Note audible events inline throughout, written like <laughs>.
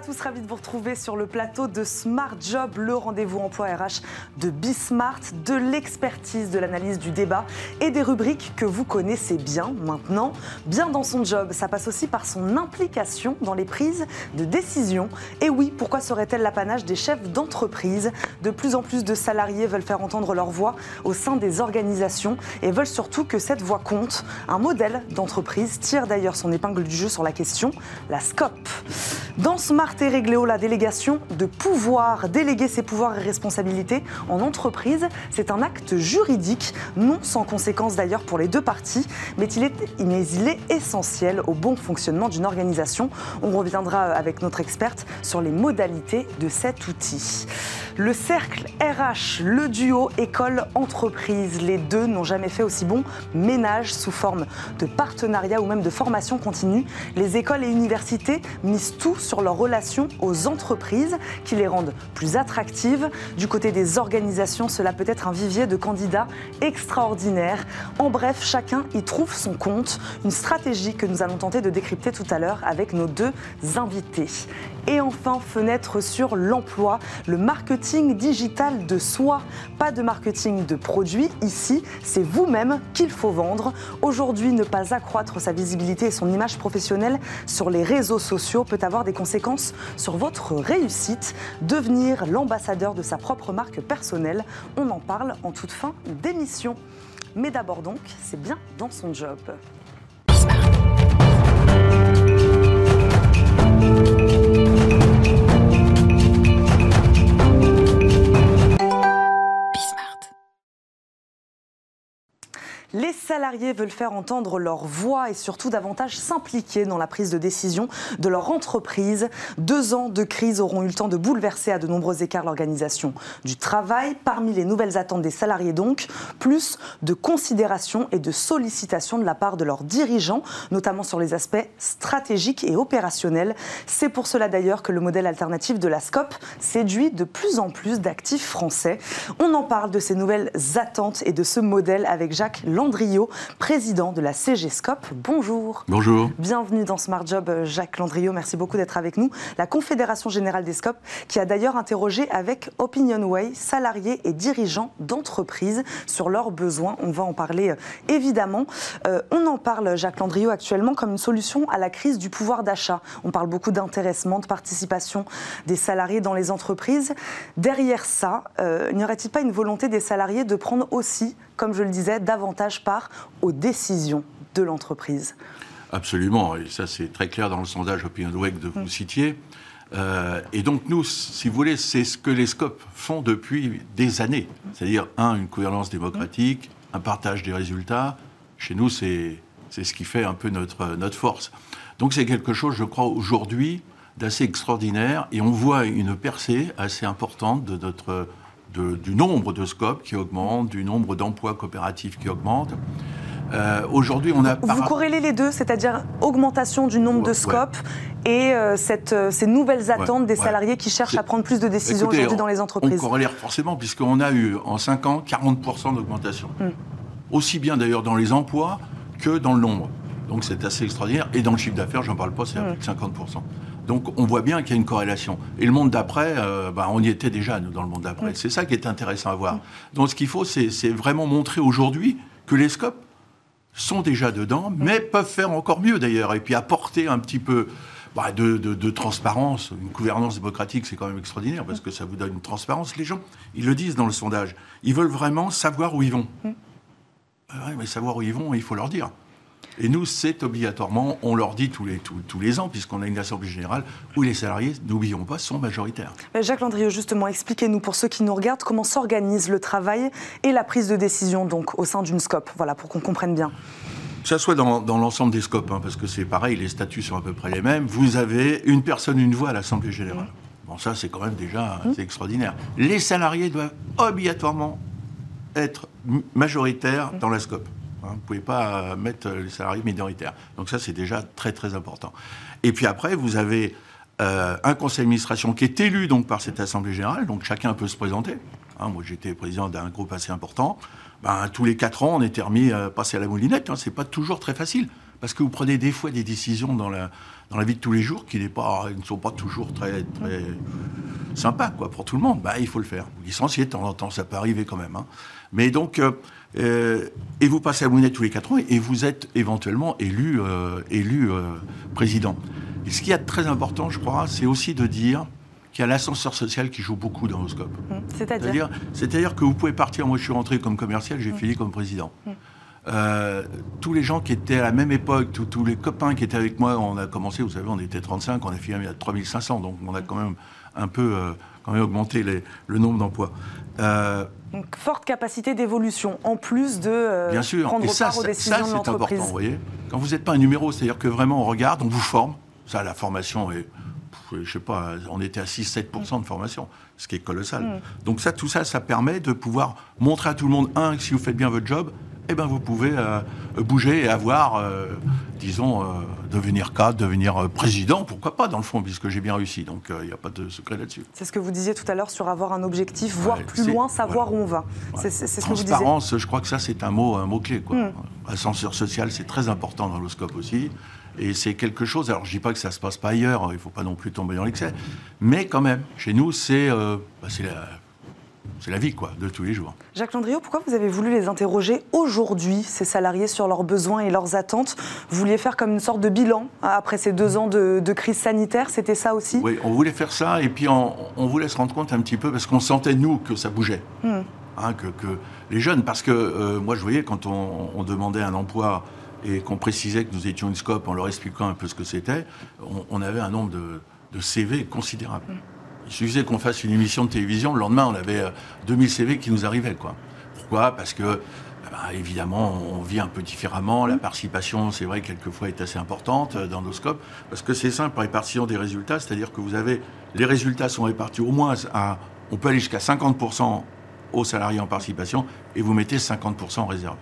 tous, ravi de vous retrouver sur le plateau de Smart Job, le rendez-vous emploi RH de Bismart, de l'expertise, de l'analyse du débat et des rubriques que vous connaissez bien maintenant. Bien dans son job, ça passe aussi par son implication dans les prises de décision. Et oui, pourquoi serait-elle l'apanage des chefs d'entreprise? De plus en plus de salariés veulent faire entendre leur voix au sein des organisations et veulent surtout que cette voix compte. Un modèle d'entreprise tire d'ailleurs son épingle du jeu sur la question, la SCOP. Dans Smart la délégation de pouvoir, déléguer ses pouvoirs et responsabilités en entreprise, c'est un acte juridique, non sans conséquences d'ailleurs pour les deux parties, mais il, est, mais il est essentiel au bon fonctionnement d'une organisation. On reviendra avec notre experte sur les modalités de cet outil. Le cercle RH, le duo école-entreprise, les deux n'ont jamais fait aussi bon ménage sous forme de partenariat ou même de formation continue. Les écoles et universités misent tout sur leurs relations aux entreprises qui les rendent plus attractives. Du côté des organisations, cela peut être un vivier de candidats extraordinaires. En bref, chacun y trouve son compte. Une stratégie que nous allons tenter de décrypter tout à l'heure avec nos deux invités. Et enfin, fenêtre sur l'emploi, le marketing digital de soi. Pas de marketing de produits ici, c'est vous-même qu'il faut vendre. Aujourd'hui, ne pas accroître sa visibilité et son image professionnelle sur les réseaux sociaux peut avoir des conséquences sur votre réussite. Devenir l'ambassadeur de sa propre marque personnelle, on en parle en toute fin d'émission. Mais d'abord donc, c'est bien dans son job. Salariés veulent faire entendre leur voix et surtout davantage s'impliquer dans la prise de décision de leur entreprise. Deux ans de crise auront eu le temps de bouleverser à de nombreux écarts l'organisation du travail. Parmi les nouvelles attentes des salariés donc, plus de considération et de sollicitation de la part de leurs dirigeants, notamment sur les aspects stratégiques et opérationnels. C'est pour cela d'ailleurs que le modèle alternatif de la SCOP séduit de plus en plus d'actifs français. On en parle de ces nouvelles attentes et de ce modèle avec Jacques Landriot, président de la CGSCOP. Bonjour. Bonjour. Bienvenue dans Smart Job, Jacques Landriot. Merci beaucoup d'être avec nous. La Confédération Générale des SCOP, qui a d'ailleurs interrogé avec Opinionway salariés et dirigeants d'entreprises sur leurs besoins. On va en parler euh, évidemment. Euh, on en parle, Jacques Landriot, actuellement comme une solution à la crise du pouvoir d'achat. On parle beaucoup d'intéressement, de participation des salariés dans les entreprises. Derrière ça, euh, n'y aurait-il pas une volonté des salariés de prendre aussi comme je le disais, davantage part aux décisions de l'entreprise. Absolument, et ça c'est très clair dans le sondage OpinionWay que vous mm. citiez. Euh, et donc nous, si vous voulez, c'est ce que les SCOP font depuis des années. C'est-à-dire, un, une gouvernance démocratique, un partage des résultats. Chez nous, c'est ce qui fait un peu notre, notre force. Donc c'est quelque chose, je crois, aujourd'hui d'assez extraordinaire. Et on voit une percée assez importante de notre du nombre de scopes qui augmente, du nombre d'emplois coopératifs qui augmente. Euh, aujourd'hui, on a. Vous corrélez les deux, c'est-à-dire augmentation du nombre de scopes et euh, cette, euh, ces nouvelles attentes des salariés qui cherchent à prendre plus de décisions aujourd'hui dans les entreprises. On corrèle forcément, puisqu'on a eu en 5 ans 40% d'augmentation. Hmm. Aussi bien d'ailleurs dans les emplois que dans le nombre. Donc c'est assez extraordinaire. Et dans le chiffre d'affaires, j'en parle pas, c'est à hmm. plus de 50%. Donc on voit bien qu'il y a une corrélation. Et le monde d'après, euh, bah, on y était déjà, nous, dans le monde d'après. C'est ça qui est intéressant à voir. Donc ce qu'il faut, c'est vraiment montrer aujourd'hui que les scopes sont déjà dedans, mais peuvent faire encore mieux d'ailleurs, et puis apporter un petit peu bah, de, transparence. Une gouvernance démocratique, c'est quand même extraordinaire, parce que ça vous donne une transparence. Les gens, ils le disent dans le sondage, ils veulent vraiment savoir où ils vont. Mm. mais savoir où ils vont, il faut leur dire. Et nous, c'est obligatoirement, on leur dit tous les, tous, les ans, puisqu'on a une assemblée générale où les salariés, n'oublions pas, sont majoritaires. Jacques Landrieux, justement, expliquez-nous pour ceux qui nous regardent comment s'organise le travail et la prise de décision donc au sein d'une SCOP, voilà, pour qu'on comprenne bien. Que ça soit dans, l'ensemble des scopes, hein, parce que c'est pareil, les statuts sont à peu près les mêmes. Vous avez une personne, une voix à l'Assemblée générale. Bon, ça, c'est quand même déjà mmh. extraordinaire. Les salariés doivent obligatoirement être majoritaires dans la SCOP. Hein, vous ne pouvez pas mettre les salariés minoritaires. Donc ça, c'est déjà très très important. Et puis après, vous avez euh, un conseil d'administration qui est élu donc par cette assemblée générale, donc chacun peut se présenter. Hein, moi, j'étais président d'un groupe assez important. Ben, tous les quatre ans, on était remis à passer à la moulinette. Hein, c'est pas toujours très facile parce que vous prenez des fois des décisions dans la, dans la vie de tous les jours qui pas, ne sont pas toujours très, très sympas quoi, pour tout le monde. Bah, il faut le faire. Vous licenciez de temps en temps, ça peut arriver quand même. Hein. Mais donc, euh, euh, et vous passez à monnaie tous les quatre ans et vous êtes éventuellement élu, euh, élu président. Et ce qui est très important, je crois, c'est aussi de dire qu'il y a l'ascenseur social qui joue beaucoup dans scope. Mmh. C'est-à-dire C'est-à-dire que vous pouvez partir, moi je suis rentré comme commercial, j'ai mmh. fini comme président. Mmh. Euh, tous les gens qui étaient à la même époque, tous, les copains qui étaient avec moi, on a commencé, vous savez, on était 35, on a fini à 3500, donc on a quand même un peu euh, quand même augmenté le nombre d'emplois. Euh, donc, forte capacité d'évolution, en plus de bien sûr. prendre Et ça, part aux décisions ça, c'est important, vous voyez. Quand vous n'êêtes pas un numéro, c'est-à-dire que vraiment on regarde, on vous forme, ça, la formation est, je sais pas, on était à 6-7% de formation, ce qui est colossal. Mm. Donc ça, tout ça, ça permet de pouvoir montrer à tout le monde, un, si vous faites bien votre job, eh ben, vous pouvez euh, bouger et avoir, euh, disons, euh, devenir cadre, devenir président, pourquoi pas, dans le fond, puisque j'ai bien réussi. Donc, il n'y a pas de secret là-dessus. C'est ce que vous disiez tout à l'heure sur avoir un objectif, voir plus loin, savoir où on va. C'est ce que vous disiez. Transparence, je crois que ça, c'est un mot, un mot clé. Quoi. Hmm. Ascenseur social, c'est très important dans l'oscope aussi. Et c'est quelque chose, alors je ne dis pas que ça ne se passe pas ailleurs, il ne faut pas non plus tomber dans l'excès, mais quand même, chez nous, c'est bah, la c'est la vie, quoi, de tous les jours. Jacques Landriot, pourquoi vous avez voulu les interroger aujourd'hui, ces salariés, sur leurs besoins et leurs attentes? Vous vouliez faire comme une sorte de bilan hein, après ces deux ans de, crise sanitaire, c'était ça aussi? Oui, on voulait faire ça, et puis on, voulait se rendre compte un petit peu, parce qu'on sentait, nous, que ça bougeait. Hmm. Hein, que, les jeunes, parce que euh, moi, je voyais, quand on, demandait un emploi et qu'on précisait que nous étions une scope en leur expliquant un peu ce que c'était, on, avait un nombre de, CV considérable. Hmm. Il suffisait qu'on fasse une émission de télévision, le lendemain, on avait 2000 euh, CV qui nous arrivaient. Quoi. Pourquoi? Parce que, eh ben, évidemment, on vit un peu différemment. La participation, c'est vrai, quelquefois est assez importante euh, dans nos scopes. Parce que c'est simple, répartition des résultats, c'est-à-dire que vous avez. Les résultats sont répartis au moins à. On peut aller jusqu'à 50% aux salariés en participation et vous mettez 50% en réserve.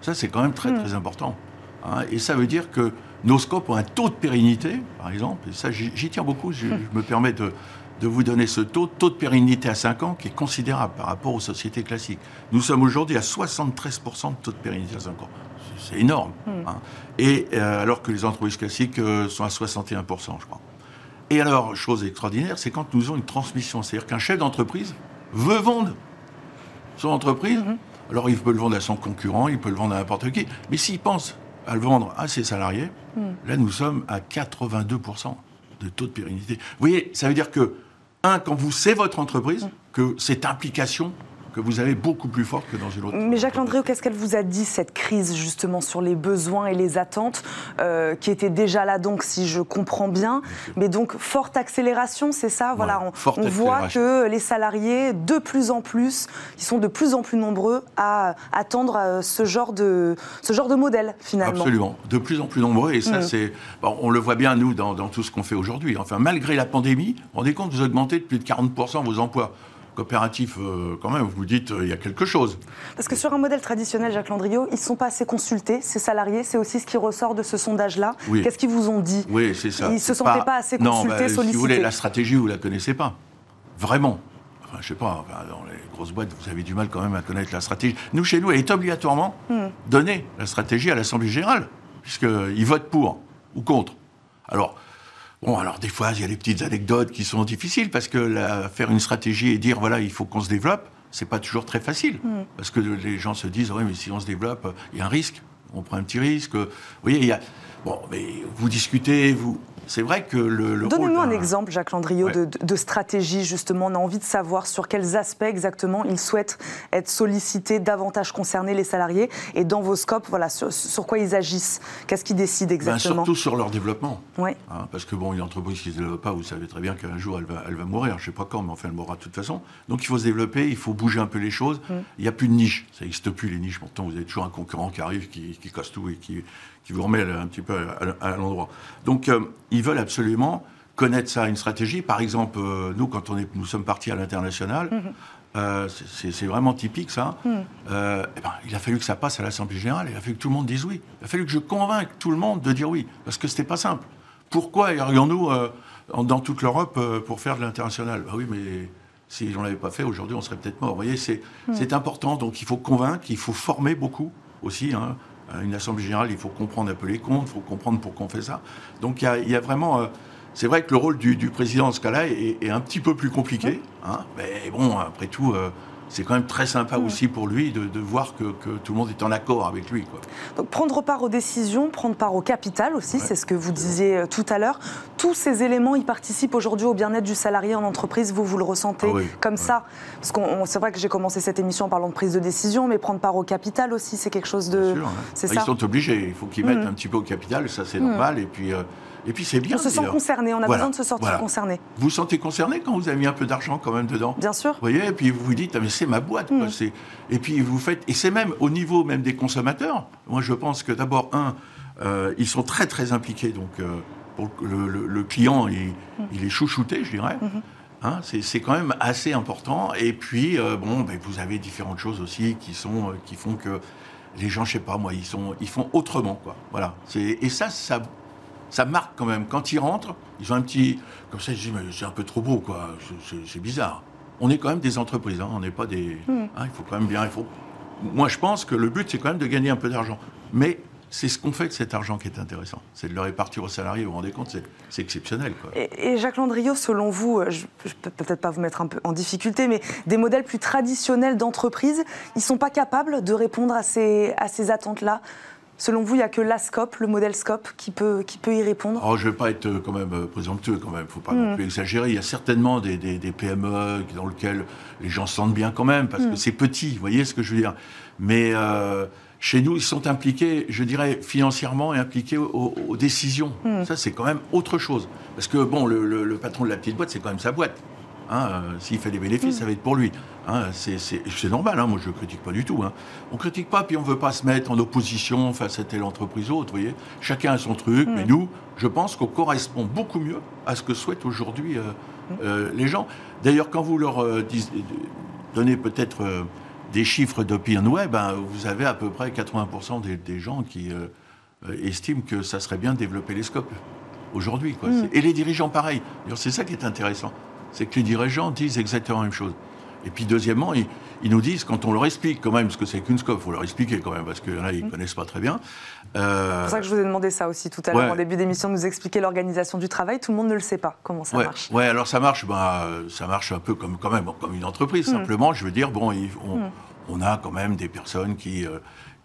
Ça, c'est quand même très, hmm. très important. Hein. et ça veut dire que nos scopes ont un taux de pérennité, par exemple, et ça, j'y tiens beaucoup, je, hmm. je me permets de, de vous donner ce taux, taux de pérennité à 5 ans qui est considérable par rapport aux sociétés classiques. Nous sommes aujourd'hui à 73% de taux de pérennité à 5 ans. C'est énorme. Hmm. Hein. Et euh, alors que les entreprises classiques euh, sont à 61%, je crois. Et alors, chose extraordinaire, c'est quand nous avons une transmission. C'est-à-dire qu'un chef d'entreprise veut vendre son entreprise. Hmm. Alors, il peut le vendre à son concurrent, il peut le vendre à n'importe qui. Mais s'il pense à le vendre à ses salariés, hmm. là, nous sommes à 82% de taux de pérennité. Vous voyez, ça veut dire que un, quand vous, c'est votre entreprise, que cette implication que vous avez beaucoup plus forte que dans une autre. Mais Jacques Landréau, qu'est-ce qu'elle vous a dit, cette crise, justement, sur les besoins et les attentes, euh, qui étaient déjà là, donc, si je comprends bien, mais donc, forte accélération, c'est ça? Voilà, on, voit que les salariés, de plus en plus, ils sont de plus en plus nombreux à attendre euh, ce genre de, ce genre de modèle, finalement. Absolument, de plus en plus nombreux, et ça, mm. c'est... on le voit bien, nous, dans, dans tout ce qu'on fait aujourd'hui. Enfin, malgré la pandémie, rendez compte, vous augmentez de plus de 40% vos emplois coopératif, euh, quand même, vous dites, euh, il y a quelque chose. Parce que sur un modèle traditionnel, Jacques Landriot, ils ne sont pas assez consultés, ces salariés, c'est aussi ce qui ressort de ce sondage-là. Qu'est-ce qu'ils vous ont dit? Oui, c'est ça. Ils ne se sentaient pas, assez consultés, non, bah, sollicités. Si vous voulez, la stratégie, vous ne la connaissez pas. Vraiment. Enfin, je sais pas, dans les grosses boîtes, vous avez du mal quand même à connaître la stratégie. Nous, chez nous, elle est obligatoirement hmm. donnée, la stratégie, à l'Assemblée Générale, puisqu'ils votent pour ou contre. Alors, Bon, alors des fois, il y a des petites anecdotes qui sont difficiles parce que faire une stratégie et dire voilà, il faut qu'on se développe, c'est pas toujours très facile. Hmm. Parce que les gens se disent oui, mais si on se développe, il y a un risque, on prend un petit risque. Vous voyez, il y a. Bon, mais vous discutez, vous, c'est vrai que le, le Donnez-nous un exemple, Jacques Landriot, de, stratégie, justement. On a envie de savoir sur quels aspects exactement ils souhaitent être sollicités, davantage concerner les salariés. Et dans vos scopes, voilà, sur, quoi ils agissent Qu'est-ce qu'ils décident ben, exactement Surtout sur leur développement. Oui. Hein, parce que, bon, une entreprise qui ne se développe pas, vous savez très bien qu'un jour, elle va, elle va mourir. Je ne sais pas quand, mais enfin, elle mourra de toute façon. Donc, il faut se développer, il faut bouger un peu les choses. Mm. Il n'y a plus de niche. Ça n'existe plus, les niches. Pourtant, vous avez toujours un concurrent qui arrive, qui, qui casse tout et qui, qui vous remet un petit peu à, l'endroit. Donc, euh, ils veulent absolument connaître ça, une stratégie. Par exemple, euh, nous, quand on est, nous sommes partis à l'international, mhm. euh, c'est vraiment typique ça. Mhm. Eh ben, il a fallu que ça passe à l'Assemblée générale. Il a fallu que tout le monde dise oui. Il a fallu que je convainque tout le monde de dire oui, parce que c'était pas simple. Pourquoi irions-nous dans toute l'Europe pour faire de l'international? Bah oui, mais si on l'avait pas fait aujourd'hui, on serait peut-être mort. Vous voyez, c'est mhm. important. Donc, il faut convaincre, il faut former beaucoup aussi. Hein Une assemblée générale, il faut comprendre un peu les comptes, il faut comprendre pourquoi on fait ça. Donc il y a, vraiment. c'est vrai que le rôle du, président dans ce cas-là est, un petit peu plus compliqué. Hein, mais bon, après tout, c'est quand même très sympa aussi pour lui de, voir que, tout le monde est en accord avec lui. Donc prendre part aux décisions, prendre part au capital aussi, c'est ce que vous disiez euh, tout à l'heure. Tous ces éléments, ils participent aujourd'hui au bien-être du salarié en entreprise. Vous, vous le ressentez ah comme ça Parce que c'est vrai que j'ai commencé cette émission en parlant de prise de décision, mais prendre part au capital aussi, c'est quelque chose de... C'est ah, ça Ils sont obligés, il faut qu'ils mettent mm. un petit peu au capital, ça c'est mm. normal. Et puis... Euh, et puis c'est bien. On se sent concerné, on a besoin de se sentir concerné. Vous vous sentez concerné quand vous avez mis un peu d'argent quand même dedans Bien sûr. Vous voyez, et puis vous vous dites, ah, mais c'est ma boîte. Hmm. Et puis vous faites, et c'est même au niveau même des consommateurs. Moi je pense que d'abord, un, euh, ils sont très très impliqués. Donc euh, pour le, client, il, hmm. il, est chouchouté, je dirais. Hein, c'est quand même assez important. Et puis, euh, bon, ben, vous avez différentes choses aussi qui, sont, qui font que les gens, je sais pas moi, ils, sont, ils font autrement. Quoi. Voilà. Et ça, ça, ça marque quand même. Quand ils rentrent, ils ont un petit. Comme ça, je dis, mais c'est un peu trop beau, quoi. C'est bizarre. On est quand même des entreprises, hein. on n'est pas des. Hmm. Hein, il faut quand même bien. Il faut... Moi, je pense que le but, c'est quand même de gagner un peu d'argent. Mais c'est ce qu'on fait de cet argent qui est intéressant. C'est de le répartir aux salariés, vous vous rendez compte, c'est exceptionnel. Quoi. Et, Jacques Landriot, selon vous, euh, je ne peux peut-être pas vous mettre un peu en difficulté, mais des modèles plus traditionnels d'entreprise, ils ne sont pas capables de répondre à ces, à ces attentes-là? Selon vous, il n'y a que l'ASCOP, le modèle SCOP, qui peut, qui peut y répondre? Oh, Je ne vais pas être euh, quand même euh, présomptueux, quand même. Il ne faut pas non hmm. plus exagérer. Il y a certainement des, PME dans lesquels les gens se sentent bien quand même, parce que hmm. c'est petit, vous voyez ce que je veux dire. Mais euh, chez nous, ils sont impliqués, je dirais, financièrement et impliqués aux, décisions. Hmm. Ça, c'est quand même autre chose. Parce que, bon, le patron de la petite boîte, c'est quand même sa boîte. Hein, euh, s'il fait des bénéfices, mm. ça va être pour lui. Hein, c'est normal, hein, moi je ne critique pas du tout. On ne critique pas, puis on ne veut pas se mettre en opposition face à telle entreprise ou autre. Voyez Chacun a son truc, mais mm. nous, je pense qu'on correspond beaucoup mieux à ce que souhaitent aujourd'hui euh, mm. euh, les gens. D'ailleurs, quand vous leur donnez peut-être des chiffres d'OpinionWay, ben, vous avez à peu près 80% des, gens qui estiment que ça serait bien de développer les scopes aujourd'hui. Et les dirigeants, pareil. C'est ça qui est intéressant c'est que les dirigeants disent exactement la même chose. Et puis deuxièmement, ils, nous disent, quand on leur explique quand même ce que c'est qu'une SCOP, il faut leur expliquer quand même, parce que là, ils ne mmh. connaissent pas très bien. Euh, c'est pour ça que je vous ai demandé ça aussi tout à l'heure, en début d'émission, de nous expliquer l'organisation du travail. Tout le monde ne le sait pas, comment ça marche. Oui, alors ça marche, bah, ça marche un peu comme, quand même, comme une entreprise. Mmh. Simplement, je veux dire, bon, mmh. on, a quand même des personnes qui... Euh,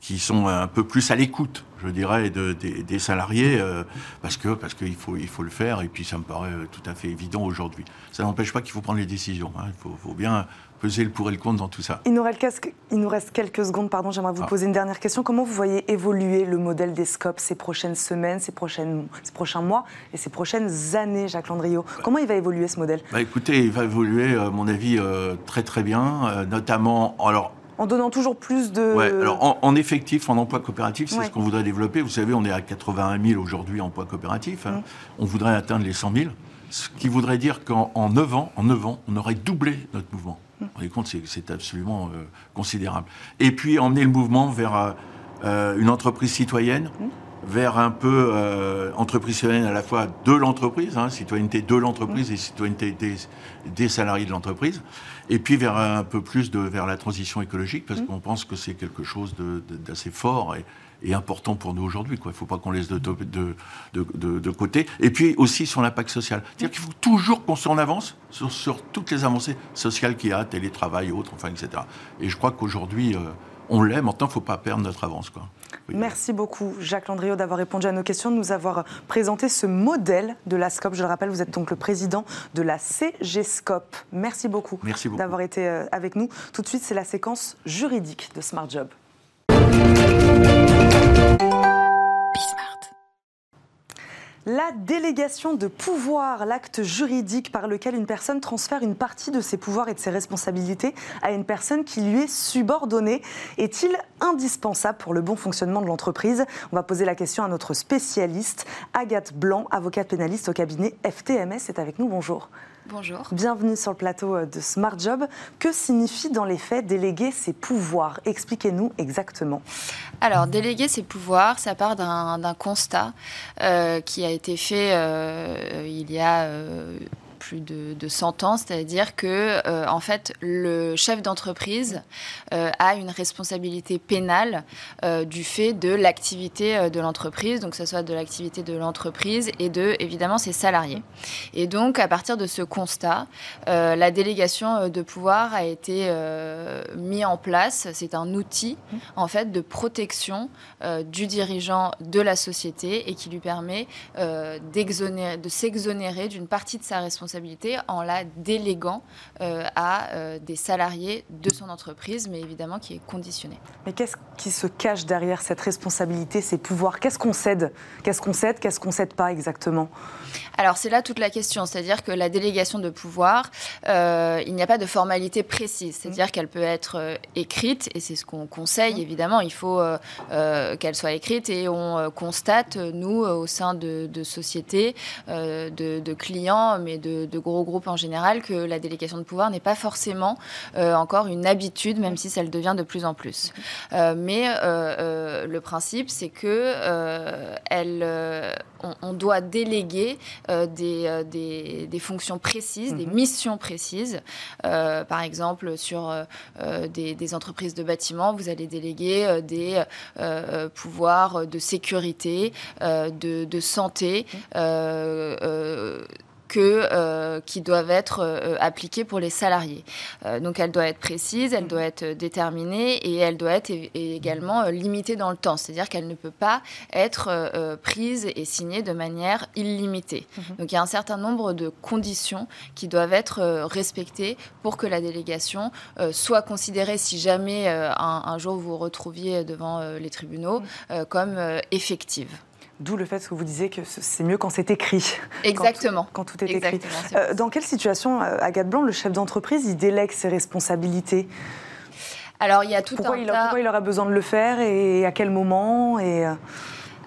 qui sont un peu plus à l'écoute, je dirais, de, des, salariés, euh, parce que parce qu'il faut il faut le faire, et puis ça me paraît tout à fait évident aujourd'hui. Ça n'empêche pas qu'il faut prendre les décisions. Hein. Il faut, faut, bien peser le pour et le contre dans tout ça. Il nous reste, il nous reste quelques secondes, pardon. J'aimerais vous ah. poser une dernière question. Comment vous voyez évoluer le modèle des scopes ces prochaines semaines, ces, prochaines, ces prochains mois et ces prochaines années, Jacques Landriot Comment il va évoluer ce modèle? Bah, Écoutez, il va évoluer, à mon avis, euh, très très bien, euh, notamment. Alors, en donnant toujours plus de... Ouais, alors en, effectif, en emploi coopératif, c'est ce qu'on voudrait développer. Vous savez, on est à 81 000 aujourd'hui en emploi coopératif. Hein. Mm. On voudrait atteindre les 100 000, ce qui voudrait dire qu'en 9 ans, en 9 ans, on aurait doublé notre mouvement. Mm. Vous vous rendez compte, c'est absolument euh, considérable. Et puis emmener le mouvement vers euh, une entreprise citoyenne, mm. vers un peu euh, entreprise citoyenne à la fois de l'entreprise, hein, citoyenneté de l'entreprise et citoyenneté des, des salariés de l'entreprise et puis vers un peu plus de, vers la transition écologique, parce mmh. qu'on pense que c'est quelque chose d'assez fort et, important pour nous aujourd'hui. Il ne faut pas qu'on laisse de, de, de, côté. Et puis aussi sur l'impact social. C'est-à-dire qu'il faut toujours qu'on s'en avance sur, sur, toutes les avancées sociales qu'il y a, télétravail, autres, enfin, etc. Et je crois qu'aujourd'hui, euh, on l'est. Maintenant, il ne faut pas perdre notre avance. Quoi. Merci beaucoup, Jacques Landriot, d'avoir répondu à nos questions, de nous avoir présenté ce modèle de la SCOP. Je le rappelle, vous êtes donc le président de la CGSCOP. Merci beaucoup, Merci beaucoup. d'avoir été euh, avec nous. Tout de suite, c'est la séquence juridique de Smart Job. La délégation de pouvoir, l'acte juridique par lequel une personne transfère une partie de ses pouvoirs et de ses responsabilités à une personne qui lui est subordonnée, est-il indispensable pour le bon fonctionnement de l'entreprise? On va poser la question à notre spécialiste, Agathe Blanc, avocate pénaliste au cabinet FTMS, est avec nous. Bonjour. Bonjour. Bienvenue sur le plateau euh, de Smart Job. Que signifie dans les faits déléguer ses pouvoirs? Expliquez-nous exactement. Alors, déléguer ses pouvoirs, ça part d'un constat euh, qui a été fait euh, il y a plus de, de 100 ans, c'est-à-dire que en fait le chef d'entreprise a une responsabilité pénale du fait de l'activité de l'entreprise, donc que ce soit de l'activité de l'entreprise et de évidemment ses salariés. Et donc à partir de ce constat, la délégation de pouvoir a été mise en place. C'est un outil en fait de protection du dirigeant de la société et qui lui permet euh, de s'exonérer d'une partie de sa responsabilité en la déléguant euh, à euh, des salariés de son entreprise, mais évidemment qui est conditionné. Mais qu'est-ce qui se cache derrière cette responsabilité, ces pouvoirs? Qu'est-ce qu'on cède? Qu'est-ce qu'on cède? Qu'est-ce qu'on cède pas exactement? Alors c'est là toute la question, c'est-à-dire que la délégation de pouvoir, il n'y a pas de formalité précise, c'est-à-dire qu'elle peut être écrite, et c'est ce qu'on conseille évidemment, il faut qu'elle soit écrite et on constate, nous, au sein de de, sociétés, euh, de, clients, mais de, gros groupes en général, que la délégation de pouvoir n'est pas forcément euh, encore une habitude, même si ça le devient de plus en plus. Euh, mais le principe, c'est que elle, on, doit déléguer des, des, fonctions précises, des mhm. missions précises. par exemple, sur des, des, entreprises de bâtiments, vous allez déléguer des pouvoirs de sécurité, de, de santé euh, euh, que, euh, qui doivent être euh, appliquées pour les salariés. Euh, donc elle doit être précise, elle doit être déterminée et elle doit être également limitée dans le temps. C'est-à-dire qu'elle ne peut pas être prise et signée de manière illimitée. Mhm. Donc il y a un certain nombre de conditions qui doivent être respectées pour que la délégation soit considérée, si jamais un, jour vous vous retrouviez devant les tribunaux, mhm. comme effective. D'où le fait que vous disiez que c'est mieux quand c'est écrit. <laughs> Exactement. Quand, tout est écrit. Euh, dans quelle situation, euh, Agathe Blanc, le chef d'entreprise, il délègue ses responsabilités? Alors, il y a tout pourquoi un il, Pourquoi il aura besoin de le faire et à quel moment et...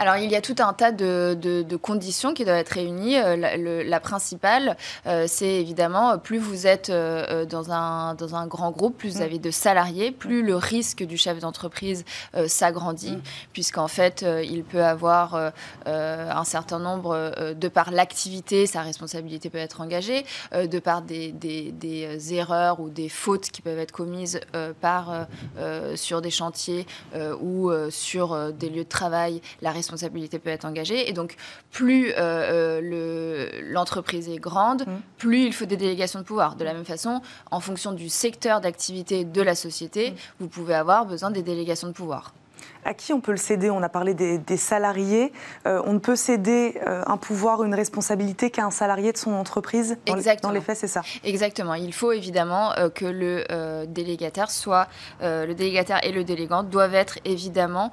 Euh, alors, il y a tout un tas de, conditions qui doivent être réunies. Euh, la, principale, euh, c'est évidemment, plus vous êtes euh, dans, un, dans un grand groupe, plus vous mm. avez de salariés, plus le risque du chef d'entreprise s'agrandit, mm. puisqu'en fait, il peut avoir un certain nombre, de par l'activité, sa responsabilité peut être engagée, de par des, des, erreurs ou des fautes qui peuvent être commises par, sur des chantiers ou sur des lieux de travail, la responsabilité responsabilité peut être engagée. Et donc, plus euh, euh, l'entreprise est grande, mmh. plus il faut des délégations de pouvoir. De la même façon, en fonction du secteur d'activité de la société, mmh. vous pouvez avoir besoin des délégations de pouvoir à qui on peut le céder? On a parlé des, salariés. Euh, on ne peut céder euh, un pouvoir, une responsabilité qu'à un salarié de son entreprise dans, Exactement. Les, faits, c'est ça? Exactement. Il faut évidemment euh, que le délégataire soit, le délégataire et le délégant doivent être évidemment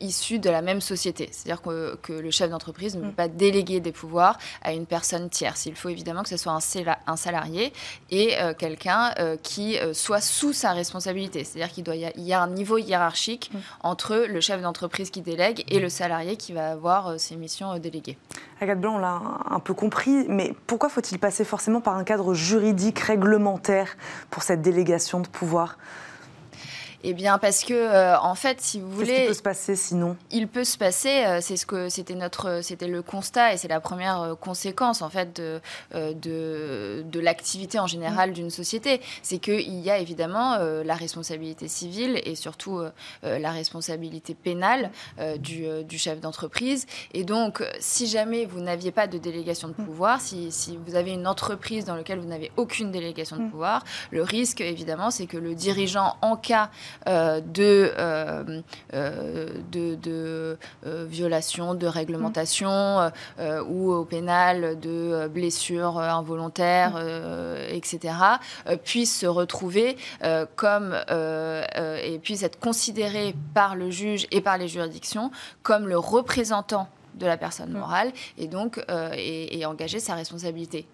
issus de la même société. C'est-à-dire que, que, le chef d'entreprise ne peut mm. pas déléguer des pouvoirs à une personne tierce. Il faut évidemment que ce soit un, salarié et quelqu'un qui soit sous sa responsabilité. C'est-à-dire qu'il doit y, y, a un niveau hiérarchique mm. entre le chef d'entreprise qui délègue et le salarié qui va avoir euh, ses missions euh, déléguées. Agathe Blanc, on l'a un peu compris, mais pourquoi faut-il passer forcément par un cadre juridique, réglementaire pour cette délégation de pouvoir eh bien, parce que, euh, en fait, si vous voulez. Qu'est-ce qui peut se passer sinon? Il peut se passer, euh, c'est ce que c'était notre, c'était le constat et c'est la première euh, conséquence, en fait, de, de, de l'activité en général d'une société. C'est qu'il y a évidemment la responsabilité civile et surtout la responsabilité pénale du, du, chef d'entreprise. Et donc, si jamais vous n'aviez pas de délégation de mm. pouvoir, si, si vous avez une entreprise dans laquelle vous n'avez aucune délégation de mm. pouvoir, le risque, évidemment, c'est que le dirigeant, en cas euh, de, euh, euh, de, de violation de réglementation ou au pénal de blessures involontaires, etc., puisse se retrouver comme et puisse être considéré par le juge et par les juridictions comme le représentant de la personne morale et donc et, engager sa responsabilité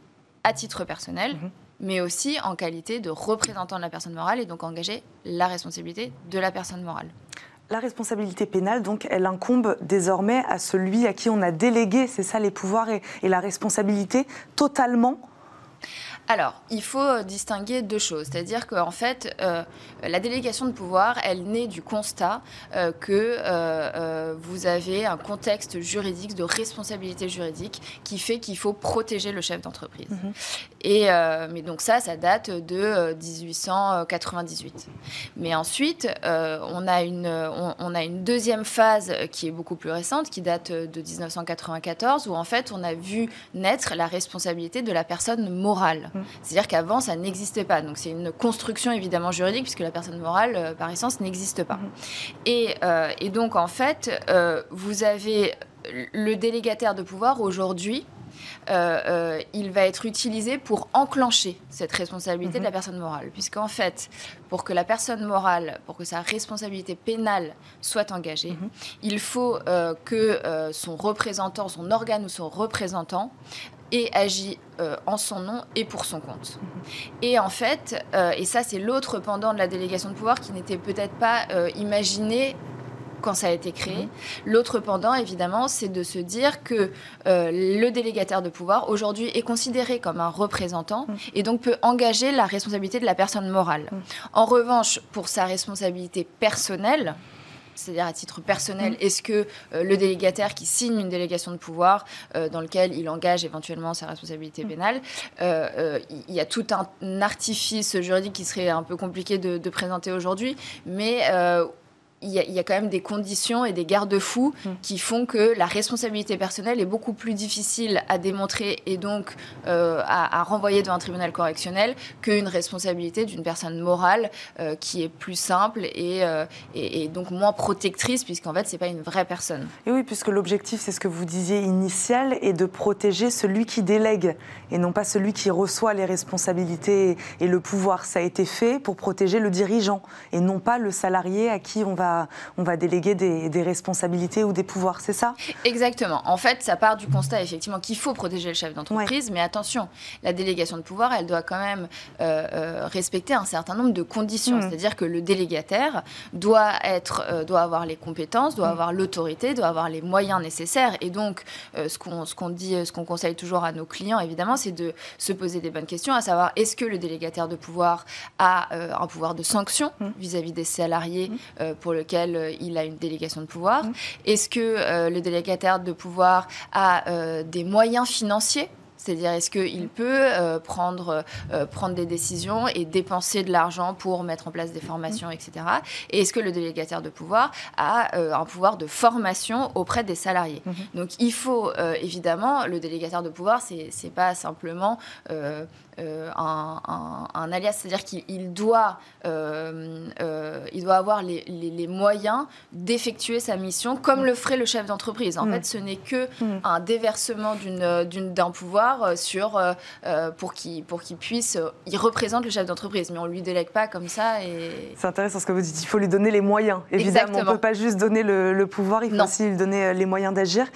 à titre personnel. Mm-hmm mais aussi en qualité de représentant de la personne morale et donc engager la responsabilité de la personne morale. La responsabilité pénale, donc, elle incombe désormais à celui à qui on a délégué, c'est ça, les pouvoirs et, la responsabilité totalement? Alors, il faut euh, distinguer deux choses. C'est-à-dire qu'en fait, euh, la délégation de pouvoir, elle naît du constat euh, que vous avez un contexte juridique, de responsabilité juridique, qui fait qu'il faut protéger le chef d'entreprise. Mhm. Et, mais donc ça, ça date de 1898. Mais ensuite, on, a une, on, a une deuxième phase qui est beaucoup plus récente, qui date de 1994, où en fait, on a vu naître la responsabilité de la personne morale. Mm. C'est-à-dire qu'avant, ça n'existait pas. Donc c'est une construction évidemment juridique, puisque la personne morale, euh, par essence, n'existe pas. Euh, et, donc, en fait, euh, vous avez le délégataire de pouvoir aujourd'hui. Il va être utilisé pour enclencher cette responsabilité de la mm-hmm. personne morale. Puisqu'en fait, pour que la personne morale, pour que sa responsabilité pénale soit engagée, mm-hmm. il faut que son représentant, son organe ou son représentant et agit euh, en son nom et pour son compte. Et en fait, euh, et ça c'est l'autre pendant de la délégation de pouvoir qui n'était peut-être pas euh, imaginé quand ça a été créé. L'autre pendant, évidemment, c'est de se dire que le délégataire de pouvoir, aujourd'hui, est considéré comme un représentant mhm. et donc peut engager la responsabilité de la personne morale. Mhm. En revanche, pour sa responsabilité personnelle, c'est-à-dire à titre personnel, mm. est-ce que euh, le délégataire qui signe une délégation de pouvoir euh, dans lequel il engage éventuellement sa responsabilité mm. pénale, euh, il y a tout un artifice juridique qui serait un peu compliqué de, de présenter aujourd'hui, mais il y, a, quand même des conditions et des garde-fous mm. qui font que la responsabilité personnelle est beaucoup plus difficile à démontrer et donc euh, à, renvoyer devant un tribunal correctionnel qu'une responsabilité d'une personne morale euh, qui est plus simple euh, et, et, donc moins protectrice puisqu'en fait c'est pas une vraie personne. Et oui, puisque l'objectif c'est ce que vous disiez initial est de protéger celui qui délègue et non pas celui qui reçoit les responsabilités et le pouvoir. Ça a été fait pour protéger le dirigeant et non pas le salarié à qui on va on va déléguer des, responsabilités ou des pouvoirs, c'est ça? Exactement. En fait, ça part du constat effectivement qu'il faut protéger le chef d'entreprise, mais attention, la délégation de pouvoir, elle doit quand même euh, euh, respecter un certain nombre de conditions. Hmm. C'est-à-dire que le délégataire doit être, euh, doit avoir les compétences, doit hmm. avoir l'autorité, doit avoir les moyens nécessaires. Et donc, ce qu'on ce qu'on dit, ce qu'on conseille toujours à nos clients, évidemment, c'est de se poser des bonnes questions, à savoir est-ce que le délégataire de pouvoir a un pouvoir de sanction hmm. vis-à-vis des salariés pour lequel euh, il a une délégation de pouvoir. Mmh. Est-ce que euh, le délégataire de pouvoir a euh, des moyens financiers c'est-à-dire, est-ce qu'il peut prendre, prendre des décisions et dépenser de l'argent pour mettre en place des formations, etc. Et est-ce que le délégataire de pouvoir a un pouvoir de formation auprès des salariés? Mmh. Donc, il faut évidemment, le délégataire de pouvoir, c'est n'est pas simplement euh, un, alias, c'est-à-dire qu'il doit, euh, euh, il doit avoir les, moyens d'effectuer sa mission comme le ferait le chef d'entreprise. En mm. fait, ce n'est que un déversement d'un pouvoir sur, pour qu'il pour qu'il puisse, il représente le chef d'entreprise, mais on lui délègue pas comme ça. Et... C'est intéressant ce que vous dites. Il faut lui donner les moyens. Évidemment, on ne peut pas juste donner le, pouvoir, il faut aussi lui donner les moyens d'agir.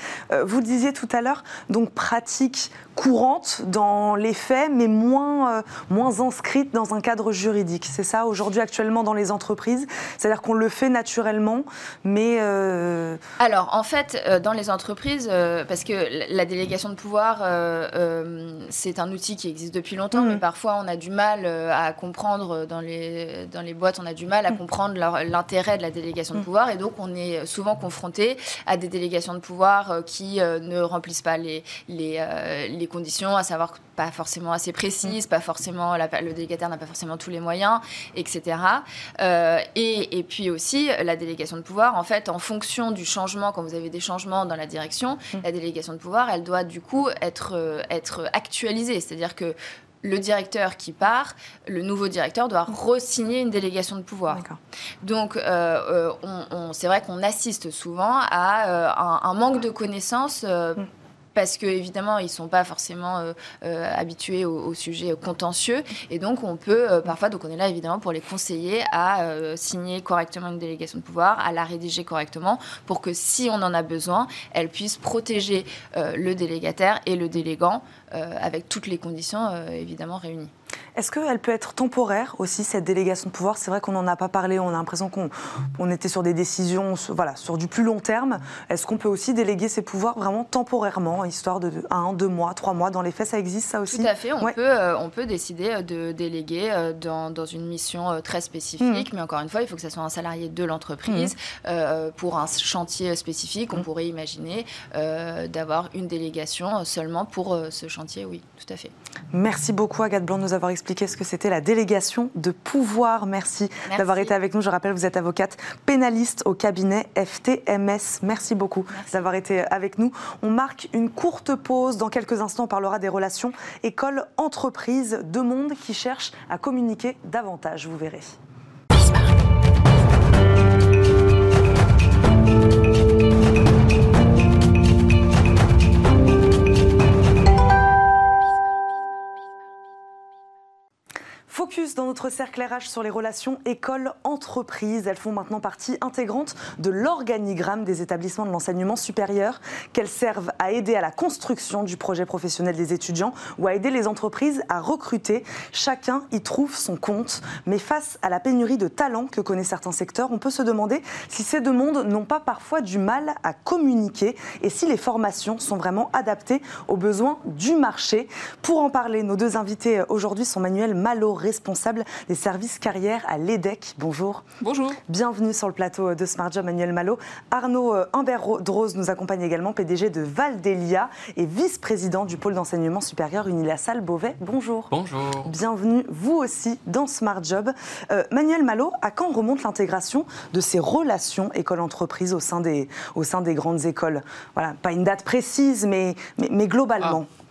vous disiez tout à l'heure, donc pratique courante dans les faits, mais moins, euh, moins inscrite dans un cadre juridique. C'est ça aujourd'hui actuellement dans les entreprises C'est-à-dire qu'on le fait naturellement, mais... Euh, Alors en fait, euh, dans les entreprises, parce que la délégation de pouvoir, c'est un outil qui existe depuis longtemps, mm. mais parfois on a du mal à comprendre, dans les, dans les boîtes, on a du mal à mm. comprendre l'intérêt de la délégation de mm. pouvoir, et donc on est souvent confronté à des délégations de pouvoir qui ne remplissent pas les, les, les conditions, à savoir pas forcément assez précises, pas forcément le délégataire n'a pas forcément tous les moyens, etc. Euh, et, et, puis aussi la délégation de pouvoir, en fait, en fonction du changement, quand vous avez des changements dans la direction, mmh. la délégation de pouvoir, elle doit du coup être, euh, être actualisée, c'est-à-dire que le directeur qui part, le nouveau directeur doit re-signer une délégation de pouvoir. Donc, euh, on, c'est vrai qu'on assiste souvent à un, manque de connaissances parce qu'évidemment, ils ne sont pas forcément euh, euh, habitués au, sujet contentieux. Et donc, on peut euh, parfois, donc on est là évidemment pour les conseiller à signer correctement une délégation de pouvoir, à la rédiger correctement, pour que si on en a besoin, elle puisse protéger le délégataire et le délégant avec toutes les conditions évidemment réunies. Est-ce qu'elle peut être temporaire aussi, cette délégation de pouvoir? C'est vrai qu'on n'en a pas parlé, on a l'impression qu'on était sur des décisions voilà, sur du plus long terme. Est-ce qu'on peut aussi déléguer ces pouvoirs vraiment temporairement, histoire de un, deux mois, trois mois? Dans les faits, ça existe ça aussi? Tout à fait, on, peut, euh, on peut décider euh, de déléguer euh, dans, dans une mission très spécifique, mmh. mais encore une fois, il faut que ce soit un salarié de l'entreprise. Mmh. pour un chantier spécifique, on mmh. pourrait imaginer d'avoir une délégation seulement pour ce chantier, oui, tout à fait. Merci beaucoup Agathe Blanc nous avoir expliqué ce que c'était la délégation de pouvoir. Merci, d'avoir été avec nous. Je rappelle, vous êtes avocate pénaliste au cabinet FTMS. Merci beaucoup d'avoir été avec nous. On marque une courte pause. Dans quelques instants, on parlera des relations école-entreprise, deux mondes qui cherchent à communiquer davantage. Vous verrez. Focus dans notre cercle RH sur les relations école-entreprise. Elles font maintenant partie intégrante de l'organigramme des établissements de l'enseignement supérieur, qu'elles servent à aider à la construction du projet professionnel des étudiants ou à aider les entreprises à recruter. Chacun y trouve son compte. Mais face à la pénurie de talents que connaît certains secteurs, on peut se demander si ces deux mondes n'ont pas parfois du mal à communiquer et si les formations sont vraiment adaptées aux besoins du marché. Pour en parler, nos deux invités aujourd'hui sont Manuel Maloré responsable des services carrières à l'EDEC. Bonjour. Bonjour. Bienvenue sur le plateau de Smart Job, Manuel Malo. Arnaud euh, Humbert-Drose nous accompagne également, PDG de Valdelia et vice-président du pôle d'enseignement supérieur Unilassal Beauvais. Bonjour. Bonjour. Bienvenue, vous aussi, dans Smart Job. Euh, Manuel Malo, à quand remonte l'intégration de ces relations école-entreprise au, sein des, au sein des grandes écoles? Voilà, pas une date précise, mais, mais, globalement. Ah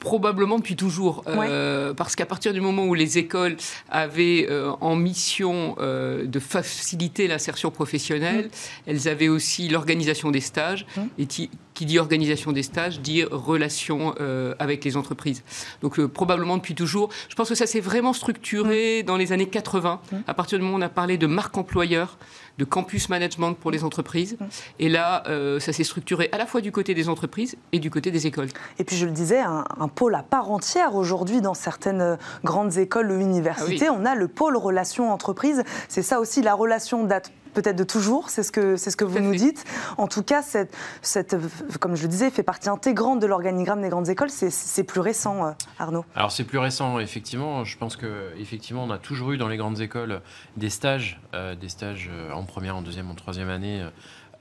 probablement depuis toujours, euh, parce qu'à partir du moment où les écoles avaient euh, en mission euh, de faciliter l'insertion professionnelle, mm. elles avaient aussi l'organisation des stages, mm. et qui, dit organisation des stages dit relation avec les entreprises. Donc probablement depuis toujours. Je pense que ça s'est vraiment structuré mm. dans les années 80, à partir du moment où on a parlé de marque employeur, de campus management pour les entreprises. Et là, euh, ça s'est structuré à la fois du côté des entreprises et du côté des écoles. Et puis je le disais, un, pôle à part entière aujourd'hui dans certaines grandes écoles ou universités. Ah on a le pôle relation entreprise. C'est ça aussi, la relation date peut-être de toujours, c'est ce que, c'est ce que vous nous dites. En tout cas, cette, cette, comme je le disais, fait partie intégrante de l'organigramme des grandes écoles. C'est, plus récent, euh, Arnaud. Alors c'est plus récent, effectivement. Je pense que effectivement, on a toujours eu dans les grandes écoles des stages, euh, des stages euh, en première, en deuxième, en troisième année.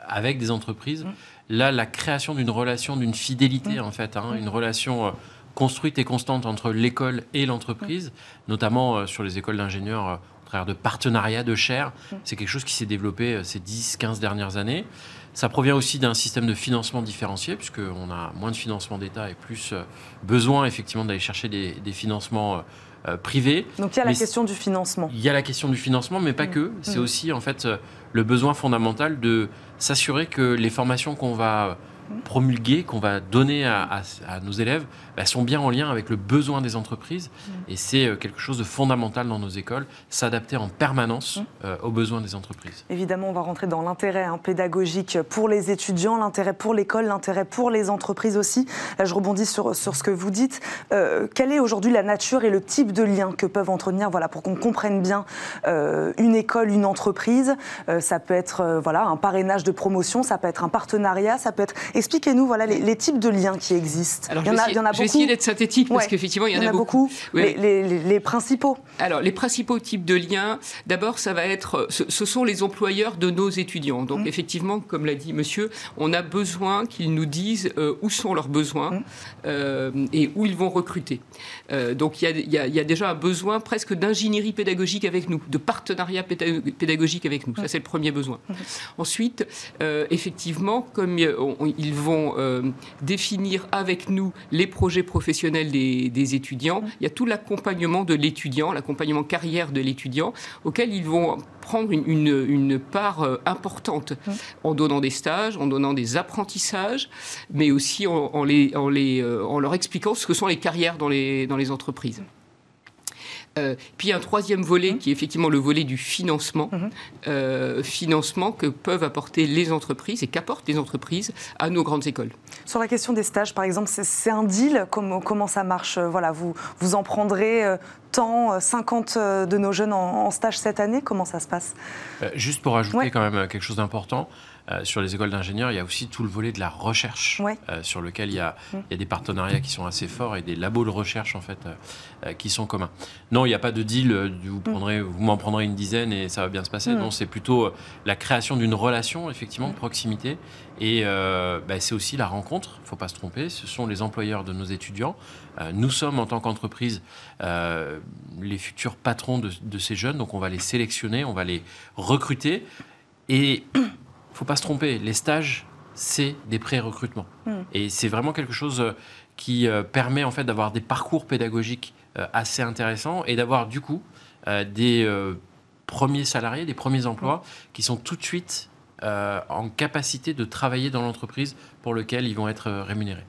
avec des entreprises. Mmh. Là, la création d'une relation, d'une fidélité, mmh. en fait, hein, mmh. une relation construite et constante entre l'école et l'entreprise, notamment sur les écoles d'ingénieurs travers de partenariats de chair. Mm. C'est quelque chose qui s'est développé euh, ces 10-15 dernières années. Ça provient aussi d'un système de financement différencié, puisqu'on a moins de financement d'État et plus euh, besoin effectivement d'aller chercher des, financements euh, privés. Donc il y a la question du financement. Il y a la question du financement, mais pas mm. que. C'est mm. aussi en fait le besoin fondamental de s'assurer que les formations qu'on va promulguer, qu'on va donner à, nos élèves, bah, sont bien en lien avec le besoin des entreprises. Mm. Et c'est euh, quelque chose de fondamental dans nos écoles, s'adapter en permanence mm. euh, aux besoins des entreprises. Évidemment, on va rentrer dans l'intérêt hein, pédagogique pour les étudiants, l'intérêt pour l'école, l'intérêt pour les entreprises aussi. Là, je rebondis sur, sur ce que vous dites. Euh, quelle est aujourd'hui la nature et le type de lien que peuvent entretenir, voilà, pour qu'on comprenne bien une école, une entreprise? Ça peut être voilà, un parrainage de promotion, ça peut être un partenariat, ça peut être Expliquez-nous voilà, les, types de liens qui existent. Alors, il, y en a, il y en a beaucoup. Essayer d'être synthétique? Parce qu'effectivement, il y en, a, beaucoup. Les, principaux Alors, les principaux types de liens, d'abord, ça va être, ce, sont les employeurs de nos étudiants. Donc, mmh. effectivement, comme l'a dit monsieur, on a besoin qu'ils nous disent euh, où sont leurs besoins mmh. euh, et où ils vont recruter. Euh, donc, il y, a, déjà un besoin presque d'ingénierie pédagogique avec nous, de partenariat pédagogique avec nous. Ça, mmh. c'est le premier besoin. Ensuite, effectivement, comme il ils vont euh, définir avec nous les projets professionnels des, étudiants. Il y a tout l'accompagnement de l'étudiant, l'accompagnement carrière de l'étudiant, auquel ils vont prendre une, part euh, importante en donnant des stages, en donnant des apprentissages, mais aussi en, les, en, les, euh, en leur expliquant ce que sont les carrières dans les, dans les entreprises. Euh, puis un troisième volet qui est effectivement le volet du financement, euh, financement que peuvent apporter les entreprises et qu'apportent les entreprises à nos grandes écoles. Sur la question des stages, par exemple, c'est un deal. Comment, comment ça marche Voilà, vous, vous en prendrez tant 50 de nos jeunes en, stage cette année? Comment ça se passe? Juste pour ajouter quand même quelque chose d'important, euh, sur les écoles d'ingénieurs, il y a aussi tout le volet de la recherche, euh, sur lequel il y, a, mm. il y, a, des partenariats qui sont assez forts et des labos de recherche en fait euh, qui sont communs. Non, il n'y a pas de deal. vous mm. prendrez, vous m'en prendrez une dizaine et ça va bien se passer. Mm. Non, c'est plutôt la création d'une relation effectivement de proximité et bah, c'est aussi la rencontre. Il ne faut pas se tromper. Ce sont les employeurs de nos étudiants. nous sommes en tant qu'entreprise les futurs patrons de, de ces jeunes, donc on va les sélectionner, on va les recruter et faut pas se tromper, les stages, c'est des pré-recrutements. Hmm. Et c'est vraiment quelque chose euh, qui euh, permet en fait d'avoir des parcours pédagogiques euh, assez intéressants et d'avoir du coup des premiers salariés, des premiers emplois hmm. qui sont tout de suite en capacité de travailler dans l'entreprise pour lequel ils vont être rémunérés.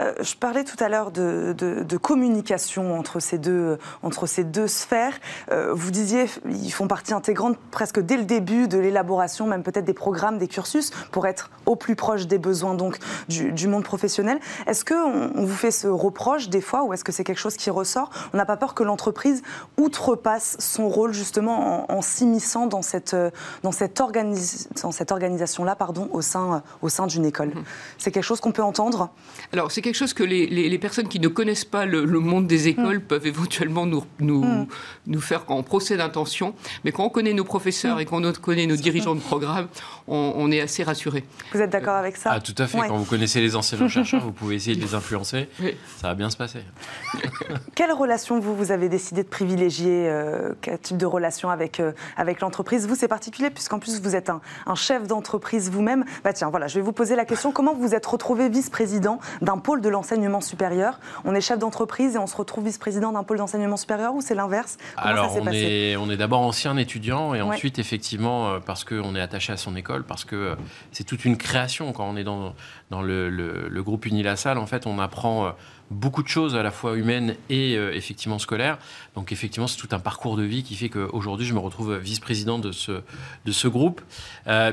Euh, je parlais tout à l'heure de, communication entre ces deux, entre ces deux sphères. Euh, vous disiez, ils font partie intégrante presque dès le début de l'élaboration, même peut-être des programmes, des cursus, pour être au plus proche des besoins donc du, monde professionnel. Est-ce qu'on on vous fait ce reproche des fois, ou est-ce que c'est quelque chose qui ressort? On n'a pas peur que l'entreprise outrepasse son rôle justement en, s'immisçant dans cette, dans cette, dans cette organisation-là pardon, au sein, au sein d'une école? Mmh. C'est quelque chose qu'on peut entendre? Alors, c'est quelque chose que les, personnes qui ne connaissent pas le, monde des écoles mm. peuvent éventuellement nous, nous, mm. nous faire en procès d'intention. Mais quand on connaît nos professeurs mm. et quand on connaît nos dirigeants de programme, on, est assez rassuré. Vous êtes d'accord avec ça Ah, tout à fait. Quand vous connaissez les anciens chercheurs, vous pouvez essayer de les influencer. Ça va bien se passer. <laughs> Quelle relation vous, vous avez décidé de privilégier euh, Quel type de relation avec, euh, avec l'entreprise? Vous, c'est particulier puisqu'en plus vous êtes un, un chef d'entreprise vous-même. Bah tiens, voilà, je vais vous poser la question. Comment vous êtes retrouvé vice-président d'un pôle de l'enseignement supérieur. On est chef d'entreprise et on se retrouve vice-président d'un pôle d'enseignement supérieur ou c'est l'inverse? Alors, on, est, on est d'abord ancien étudiant et ensuite, effectivement, euh, parce qu'on est attaché à son école, parce que euh, c'est toute une création. Quand on est dans, dans le, le, groupe Unilassal, en fait, on apprend euh, beaucoup de choses à la fois humaines et effectivement scolaires. Donc effectivement, c'est tout un parcours de vie qui fait qu'aujourd'hui, je me retrouve vice-président de ce, de ce groupe.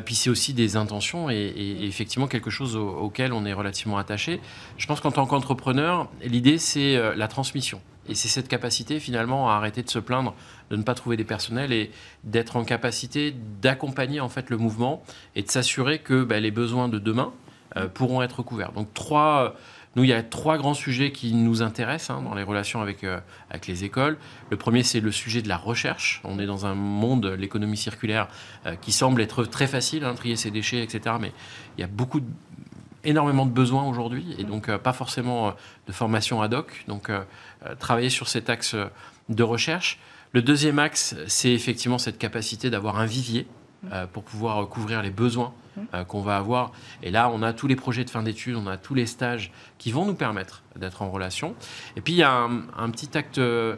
puis c'est aussi des intentions et, effectivement quelque chose auquel on est relativement attaché. Je pense qu'en tant qu'entrepreneur, l'idée, c'est la transmission. Et c'est cette capacité finalement à arrêter de se plaindre de ne pas trouver des personnels et d'être en capacité d'accompagner en fait le mouvement et de s'assurer que bah, les besoins de demain euh, pourront être couverts. Donc trois, nous il y a trois grands sujets qui nous intéressent hein, dans les relations avec, euh, avec les écoles. Le premier c'est le sujet de la recherche. On est dans un monde, l'économie circulaire, euh, qui semble être très facile, hein, trier ses déchets, etc. Mais il y a beaucoup énormément de besoins aujourd'hui et donc pas forcément de formation ad hoc. Donc travailler sur cet axe de recherche. Le deuxième axe, c'est effectivement cette capacité d'avoir un vivier euh, pour pouvoir couvrir les besoins euh, qu'on va avoir. Et là, on a tous les projets de fin d'études, on a tous les stages qui vont nous permettre d'être en relation. Et puis, il y a un, petit acte euh,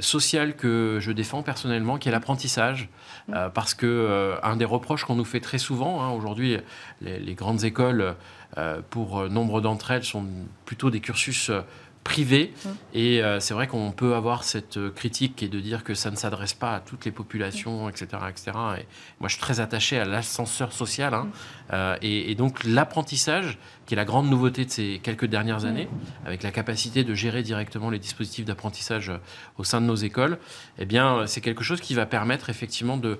social que je défends personnellement, qui est l'apprentissage. parce que un des reproches qu'on nous fait très souvent, hein, aujourd'hui, les, les, grandes écoles, pour nombre d'entre elles, sont plutôt des cursus privé. Mmh. Et euh, c'est vrai qu'on peut avoir cette euh, critique qui est de dire que ça ne s'adresse pas à toutes les populations, etc., etc. Et moi, je suis très attaché à l'ascenseur social. Hein. Mmh. Euh, et, donc, l'apprentissage, qui est la grande nouveauté de ces quelques dernières mmh. années, avec la capacité de gérer directement les dispositifs d'apprentissage au sein de nos écoles, eh bien, c'est quelque chose qui va permettre effectivement de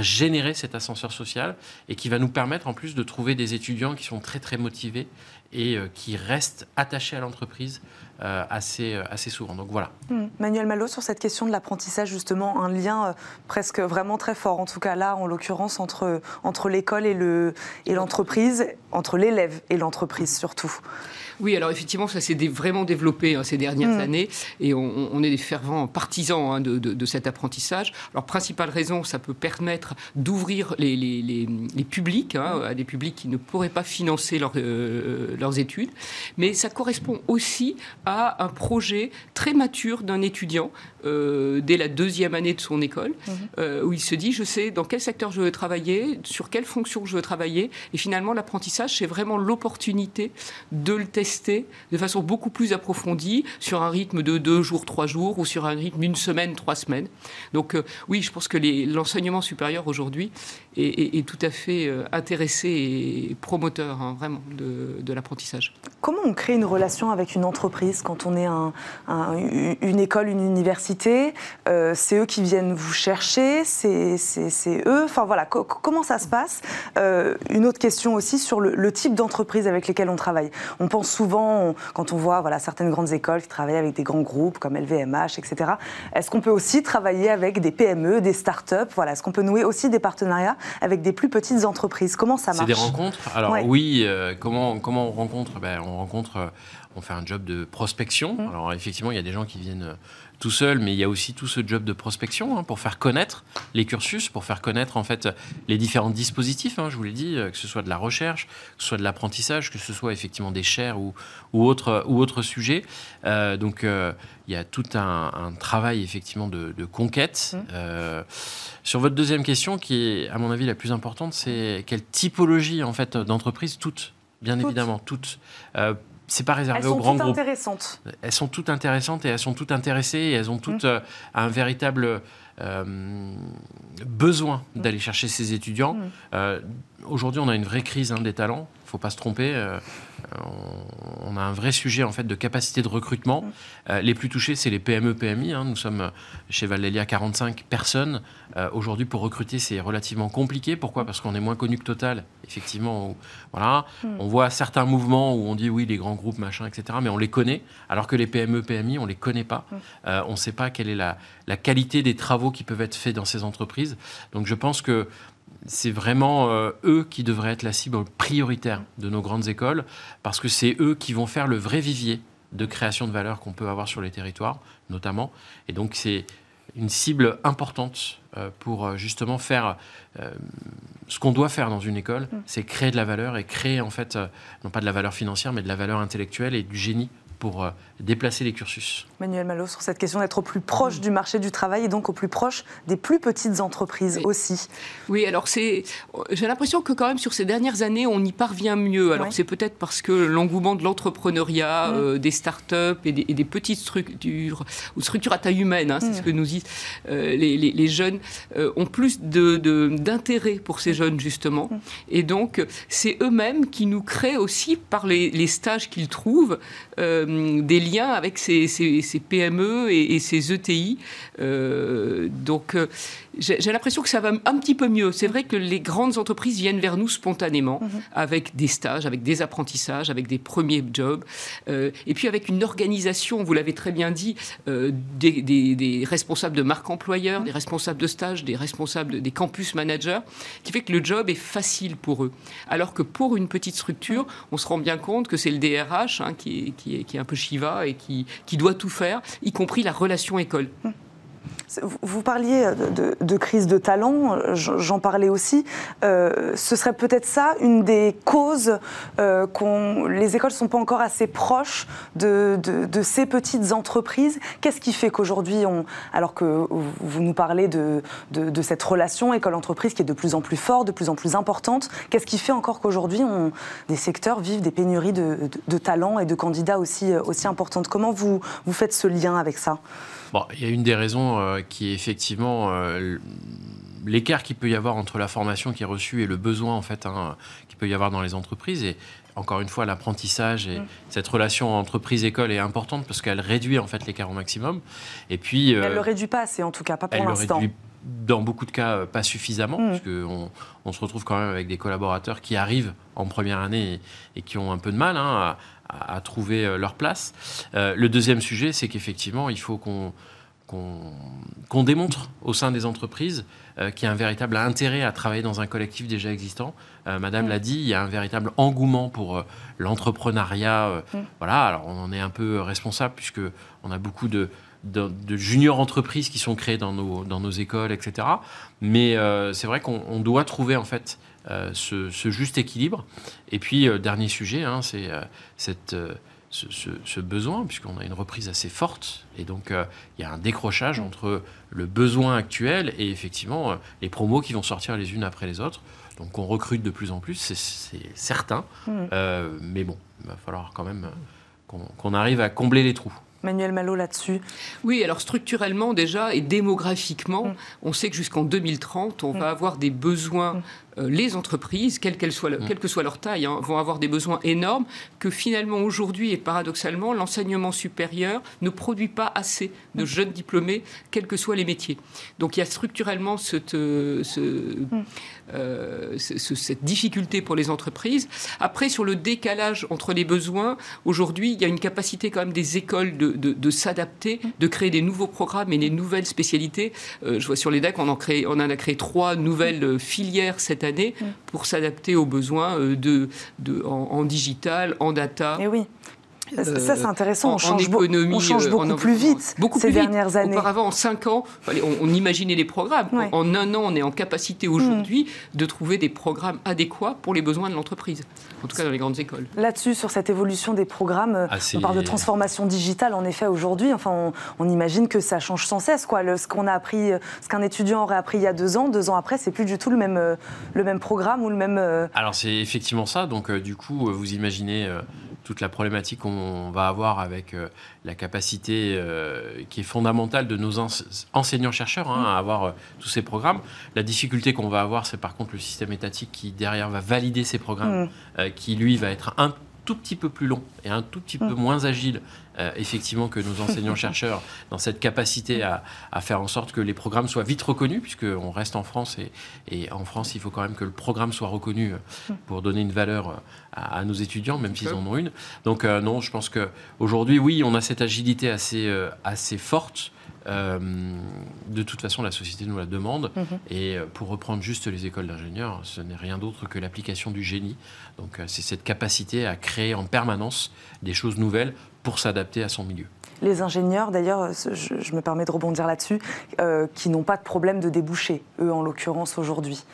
générer cet ascenseur social et qui va nous permettre en plus de trouver des étudiants qui sont très, très motivés et qui restent attachés à l'entreprise euh, assez, euh, assez souvent. Donc voilà. Hmm. Manuel Malo, sur cette question de l'apprentissage, justement, un lien euh, presque vraiment très fort, en tout cas là, en l'occurrence, entre, entre l'école et l'entreprise, et entre l'élève et l'entreprise surtout. Oui, alors effectivement, ça s'est vraiment développé hein, ces dernières mm. années et on, est des fervents partisans hein, de, cet apprentissage. Alors, principale raison, ça peut permettre d'ouvrir les, les, publics hein, à des publics qui ne pourraient pas financer leur, euh, leurs études, mais ça correspond aussi à un projet très mature d'un étudiant euh, dès la deuxième année de son école, mhm. euh, où il se dit, je sais dans quel secteur je veux travailler, sur quelle fonction je veux travailler, et finalement l'apprentissage, c'est vraiment l'opportunité de le tester de façon beaucoup plus approfondie, sur un rythme de deux jours, trois jours, ou sur un rythme d'une semaine, trois semaines. Donc euh, oui, je pense que l'enseignement supérieur aujourd'hui est, tout à fait intéressé et promoteur, hein, vraiment, de, l'apprentissage. Comment on crée une relation avec une entreprise? Quand on est une école, une université euh, c'est eux qui viennent vous chercher, c'est eux. Enfin voilà, comment ça se passe? Euh, Une autre question aussi sur le, type d'entreprise avec lesquelles on travaille. On pense souvent, quand on voit voilà, certaines grandes écoles qui travaillent avec des grands groupes comme LVMH, etc. Est-ce qu'on peut aussi travailler avec des PME, des start-up? Voilà, Est-ce qu'on peut nouer aussi des partenariats avec des plus petites entreprises? Comment ça marche C'est des rencontres? Alors oui, euh, comment, comment on rencontre? Ben, On rencontre on fait un job de prospection. Mmh. Alors effectivement, il y a des gens qui viennent tout seul, mais il y a aussi tout ce job de prospection hein, pour faire connaître les cursus, pour faire connaître en fait les différents dispositifs. Hein, je vous l'ai dit, euh, que ce soit de la recherche, que ce soit de l'apprentissage, que ce soit effectivement des chaires ou, ou autres ou autre sujets. Euh, donc euh, il y a tout un, travail effectivement de, conquête. Mmh. sur votre deuxième question, qui est à mon avis la plus importante, c'est quelle typologie en fait d'entreprise toutes bien évidemment, toutes c'est pas réservé aux grands groupes. Elles sont toutes intéressantes. Elles sont toutes intéressantes et elles sont toutes intéressées et elles ont toutes mmh. euh, un véritable euh, besoin d'aller chercher ces étudiants. Mmh. Euh, aujourd'hui, on a une vraie crise hein, des talents. Faut pas se tromper. on a un vrai sujet en fait de capacité de recrutement. les plus touchés, c'est les PME, PMI. Hein. Nous sommes chez Valélia 45 personnes. Aujourd'hui, pour recruter, c'est relativement compliqué. Pourquoi? Parce qu'on est moins connu que Total effectivement, voilà, hmm. on voit certains mouvements où on dit oui, les grands groupes, machin, etc., mais on les connaît, alors que les PME, PMI, on les connaît pas. Hmm. Euh, on ne sait pas quelle est la, qualité des travaux qui peuvent être faits dans ces entreprises. Donc je pense que c'est vraiment euh, eux qui devraient être la cible prioritaire de nos grandes écoles, parce que c'est eux qui vont faire le vrai vivier de création de valeur qu'on peut avoir sur les territoires, notamment. Et donc c'est une cible importante euh, pour justement faire ce qu'on doit faire dans une école, mm. c'est créer de la valeur et créer en fait, euh, non pas de la valeur financière, mais de la valeur intellectuelle et du génie pour euh, déplacer les cursus. Manuel Malo, sur cette question d'être au plus proche du marché du travail et donc au plus proche des plus petites entreprises aussi. Oui, alors c'est, j'ai l'impression que quand même sur ces dernières années, on y parvient mieux. Alors c'est peut-être parce que l'engouement de l'entrepreneuriat, mm. euh, des start-up et des, petites structures, ou structures à taille humaine, hein, c'est ce mm. que nous disent euh, les, jeunes, ont plus d'intérêt de, pour ces jeunes justement. Mm. Et donc c'est eux-mêmes qui nous créent aussi par les, stages qu'ils trouvent des avec ces, PME et, ces ETI. Euh, donc, euh, j'ai l'impression que ça va un petit peu mieux. C'est vrai que les grandes entreprises viennent vers nous spontanément, mhm. avec des stages, avec des apprentissages, avec des premiers jobs, euh, et puis avec une organisation, vous l'avez très bien dit, des, responsables de marque employeur, des responsables de stage, des responsables des campus managers, qui fait que le job est facile pour eux. Alors que pour une petite structure, on se rend bien compte que c'est le DRH hein, qui, qui, est, qui, est, un peu Shiva et qui, qui doit tout faire, y compris la relation école. Hum. Vous parliez de, crise de talent, j'en parlais aussi. Euh, ce serait peut-être ça une des causes euh, qu'on les écoles ne sont pas encore assez proches de, ces petites entreprises. Qu'est-ce qui fait qu'aujourd'hui, alors que vous nous parlez de, cette relation école-entreprise qui est de plus en plus forte, de plus en plus importante, qu'est-ce qui fait encore qu'aujourd'hui des secteurs vivent des pénuries de, talents et de candidats aussi, aussi importantes? Comment vous, vous faites ce lien avec ça? Bon, il y a une des raisons euh, qui est effectivement euh, l'écart qu'il peut y avoir entre la formation qui est reçue et le besoin en fait hein, qu'il peut y avoir dans les entreprises. Et encore une fois, l'apprentissage et mm. cette relation entreprise-école est importante parce qu'elle réduit en fait l'écart au maximum. Et puis, elle ne le réduit pas assez en tout cas, pas pour l'instant dans beaucoup de cas, pas suffisamment, mm. parce qu'on on se retrouve quand même avec des collaborateurs qui arrivent en première année et, qui ont un peu de mal hein, à, trouver euh, leur place. Euh, le deuxième sujet, c'est qu'effectivement, il faut qu'on qu'on démontre au sein des entreprises euh, qu'il y a un véritable intérêt à travailler dans un collectif déjà existant. Madame mm. l'a dit, il y a un véritable engouement pour l'entrepreneuriat. Mm. Voilà, alors on en est un peu responsable puisque on a beaucoup de, de, junior entreprises qui sont créées dans nos, dans nos écoles, etc. Mais c'est vrai qu'on doit trouver en fait ce, juste équilibre. Et puis, dernier sujet, hein, c'est cette ce, besoin, puisqu'on a une reprise assez forte, et donc euh, il y a un décrochage entre le besoin actuel et effectivement euh, les promos qui vont sortir les unes après les autres. Donc on recrute de plus en plus, c'est certain, mm. euh, mais bon, il va falloir quand même qu'on arrive à combler les trous. Manuel Malo là-dessus Oui, alors structurellement déjà et démographiquement, mm. on sait que jusqu'en 2030, on mm. va avoir des besoins euh, les entreprises, quelle, mm. que soit leur taille, hein, vont avoir des besoins énormes que finalement aujourd'hui et paradoxalement, l'enseignement supérieur ne produit pas assez de mm. jeunes diplômés, quels que soient les métiers. Donc il y a structurellement cette, euh, mm. euh, cette difficulté pour les entreprises. Après, sur le décalage entre les besoins, aujourd'hui, il y a une capacité quand même des écoles de, s'adapter, de créer des nouveaux programmes et des nouvelles spécialités. je vois sur les DAC, on en, crée, on en a créé trois nouvelles filières cette année Mm. pour s'adapter aux besoins euh, de, de en, digital, en data. Et eh oui. Ça, c'est intéressant. On change, économie, on change euh, beaucoup plus vite beaucoup ces dernières années. Auparavant, en cinq ans, on, imaginait les programmes. En un an, on est en capacité aujourd'hui mm. de trouver des programmes adéquats pour les besoins de l'entreprise. En tout cas, dans les grandes écoles. Là-dessus, sur cette évolution des programmes, euh, ah, on parle de transformation digitale. En effet, aujourd'hui, enfin, on, imagine que ça change sans cesse. Quoi. ce qu'on a appris, ce qu'un étudiant aurait appris il y a deux ans, deux ans après, c'est plus du tout le même, le même programme ou le même. Alors, c'est effectivement ça. Donc, du coup, vous imaginez toute la problématique qu'on va avoir avec euh, la capacité euh, qui est fondamentale de nos enseignants-chercheurs hein, à avoir euh, tous ces programmes. La difficulté qu'on va avoir, c'est par contre le système étatique qui derrière va valider ces programmes, mmh. qui lui va être un tout petit peu plus long et un tout petit peu mm. moins agile, euh, effectivement, que nos enseignants-chercheurs <laughs> dans cette capacité à, faire en sorte que les programmes soient vite reconnus, puisqu'on reste en France et, et, en France, il faut quand même que le programme soit reconnu euh, pour donner une valeur euh, à, nos étudiants, même s'ils en ont une. Donc, non, je pense qu'aujourd'hui, oui, on a cette agilité assez, assez forte. Euh, de toute façon, la société nous la demande. Mhm. Et euh, pour reprendre juste les écoles d'ingénieurs, ce n'est rien d'autre que l'application du génie. Donc, euh, c'est cette capacité à créer en permanence des choses nouvelles pour s'adapter à son milieu les ingénieurs, d'ailleurs, je, me permets de rebondir là-dessus, qui n'ont pas de problème de déboucher, eux en l'occurrence aujourd'hui.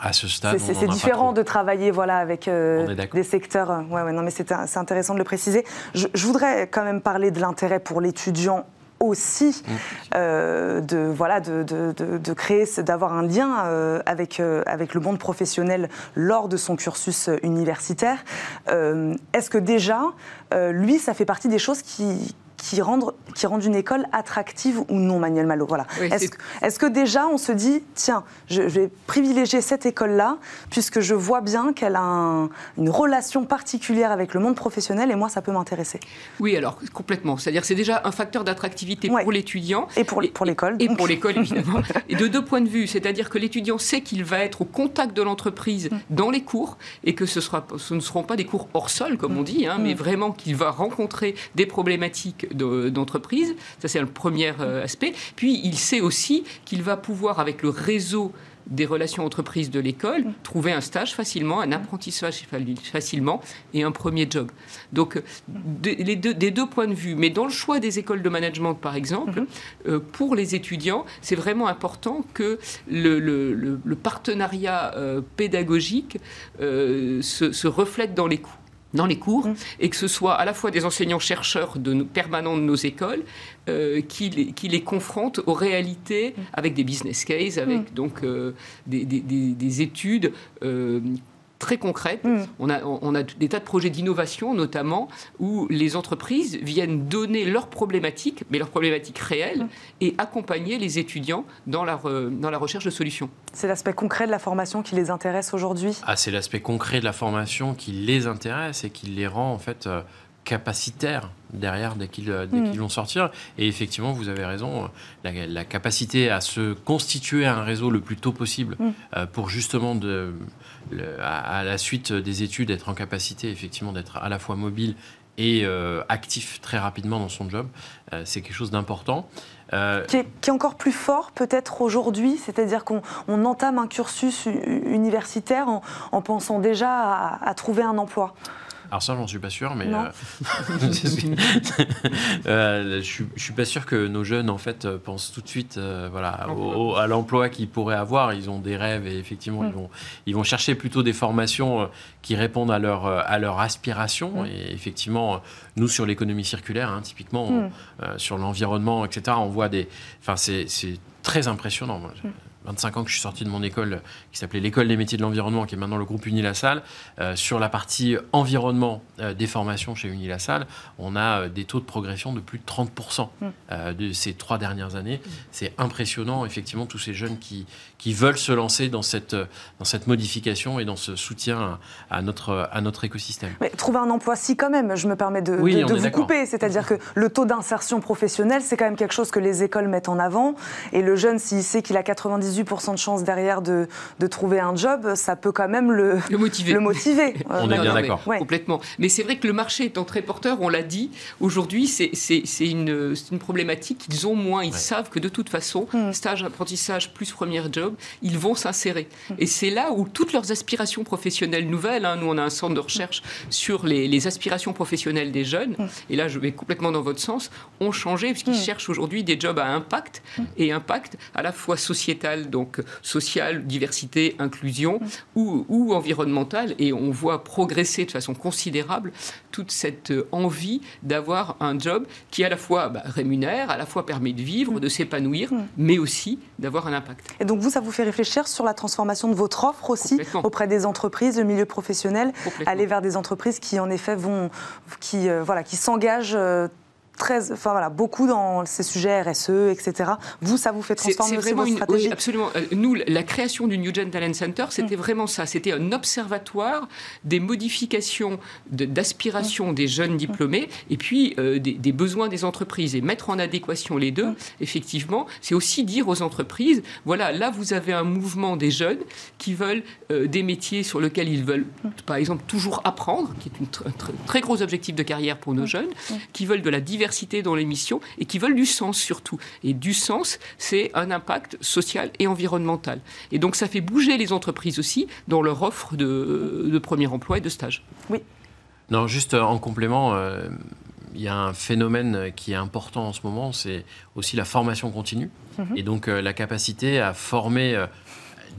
À ce stade, c'est différent de travailler voilà avec des secteurs. Ouais, ouais, non, mais c'est intéressant de le préciser. je, voudrais quand même parler de l'intérêt pour l'étudiant aussi mm. euh, de voilà de, de, de, créer d'avoir un lien euh, avec euh, avec le monde professionnel lors de son cursus universitaire est-ce que déjà lui ça fait partie des choses qui qui rendent, qui rendent une école attractive ou non, Manuel Malo voilà. est-ce, que déjà on se dit, tiens, je, vais privilégier cette école-là, puisque je vois bien qu'elle a une relation particulière avec le monde professionnel, et moi, ça peut m'intéresser Oui, alors complètement. C'est-à-dire c'est déjà un facteur d'attractivité pour l'étudiant. Et pour, pour l'école. Et, pour l'école, <laughs> évidemment. et de deux points de vue, c'est-à-dire que l'étudiant sait qu'il va être au contact de l'entreprise mm. dans les cours, et que ce, sera, ce ne seront pas des cours hors sol, comme mm. on dit, hein, mais mm. vraiment qu'il va rencontrer des problématiques d'entreprise. Ça, c'est le premier euh, aspect. Puis, il sait aussi qu'il va pouvoir, avec le réseau des relations entreprises de l'école, trouver un stage facilement, un apprentissage facilement et un premier job. Donc, les deux, des deux points de vue, mais dans le choix des écoles de management, par exemple, mhm. euh, pour les étudiants, c'est vraiment important que le, partenariat euh, pédagogique se, se reflète dans les coûts dans les cours mmh. et que ce soit à la fois des enseignants-chercheurs de permanents de nos écoles euh, qui, les, qui, les, confrontent aux réalités mmh. avec des business cases, avec mmh. donc euh, des, des, des, études euh, très concrètes. Mm. On, a, on a des tas de projets d'innovation, notamment, où les entreprises viennent donner leurs problématiques, mais leurs problématiques réelles, mm. et accompagner les étudiants dans la, dans la recherche de solutions. C'est l'aspect concret de la formation qui les intéresse aujourd'hui? Ah, C'est l'aspect concret de la formation qui les intéresse et qui les rend, en fait, euh, capacitaires derrière dès qu'ils euh, mm. vont sortir. Et effectivement, vous avez raison, la, la, capacité à se constituer un réseau le plus tôt possible euh, pour justement de à, la suite des études, être en capacité effectivement d'être à la fois mobile et euh, actif très rapidement dans son job, euh, c'est quelque chose d'important. Euh, qui, est, encore plus fort peut-être aujourd'hui, c'est-à-dire qu'on entame un cursus universitaire en, pensant déjà à, trouver un emploi. Alors ça, j'en suis pas sûr, mais euh, <laughs> euh, je, je suis pas sûr que nos jeunes en fait euh, pensent tout de suite, euh, voilà, au- au- à l'emploi qu'ils pourraient avoir. Ils ont des rêves et effectivement, Mm. ils vont, ils vont chercher plutôt des formations qui répondent à leur à leur aspiration. Mm. Et effectivement, nous sur l'économie circulaire, hein, typiquement, on- Mm. euh, sur l'environnement, etc. On voit des, enfin c'est c'est très impressionnant. Moi, Mm. 25 ans que je suis sorti de mon école qui s'appelait l'école des métiers de l'environnement, qui est maintenant le groupe Unilassal. Euh, sur la partie environnement euh, des formations chez Unilassal, on a euh, des taux de progression de plus de 30% Mm. euh, de ces trois dernières années. C'est impressionnant, effectivement, tous ces jeunes qui, qui veulent se lancer dans cette, euh, dans cette modification et dans ce soutien à, à notre, à notre écosystème. Mais trouver un emploi, si quand même, je me permets de, Oui, de- de vous couper. C'est-à-dire que le taux d'insertion professionnelle, c'est quand même quelque chose que les écoles mettent en avant. Et le jeune, s'il sait qu'il a 98% de chances derrière de, de trouver un job, ça peut quand même le, Le motiver. le motiver. <laughs> On est bien d'accord. Ouais. Complètement. Mais c'est vrai que le marché étant très porteur, on l'a dit, aujourd'hui, c'est une, problématique qu'ils ont moins. Ils Ouais. savent que de toute façon, Mm. stage, apprentissage plus premier job, ils vont s'insérer. Et c'est là où toutes leurs aspirations professionnelles nouvelles, hein, nous on a un centre de recherche sur les, les aspirations professionnelles des jeunes, et là je vais complètement dans votre sens, ont changé puisqu'ils Mm. cherchent aujourd'hui des jobs à impact, et impact à la fois sociétal, donc social, diversité, inclusion, ou, ou environnemental, et on voit progresser de façon considérable toute cette euh, envie d'avoir un job qui à la fois bah, rémunère, à la fois permet de vivre, de s'épanouir, mais aussi d'avoir un impact. Et donc vous, ça vous fait réfléchir sur la transformation de votre offre aussi auprès des entreprises, le milieu professionnel, aller vers des entreprises qui en effet vont, qui euh, voilà, qui s'engagent. euh, Très, enfin voilà, beaucoup dans ces sujets RSE, etc. Vous, ça vous fait transformer c'est aussi vraiment votre une, stratégie oui, absolument. Euh, Nous, la création du New Gen Talent Center, c'était vraiment ça. C'était un observatoire des modifications de- d'aspiration des jeunes diplômés et puis euh, des, des besoins des entreprises et mettre en adéquation les deux. Effectivement, c'est aussi dire aux entreprises voilà, là vous avez un mouvement des jeunes qui veulent euh, des métiers sur lesquels ils veulent, par exemple, toujours apprendre, qui est tr- un tr- très gros objectif de carrière pour nos jeunes, qui veulent de la diversité dans les missions et qui veulent du sens surtout. Et du sens, c'est un impact social et environnemental. Et donc ça fait bouger les entreprises aussi dans leur offre de, de premier emploi et de stage. Non, juste euh, en complément, euh, il y a un phénomène qui est important en ce moment, c'est aussi la formation continue. Et donc euh, la capacité à former euh,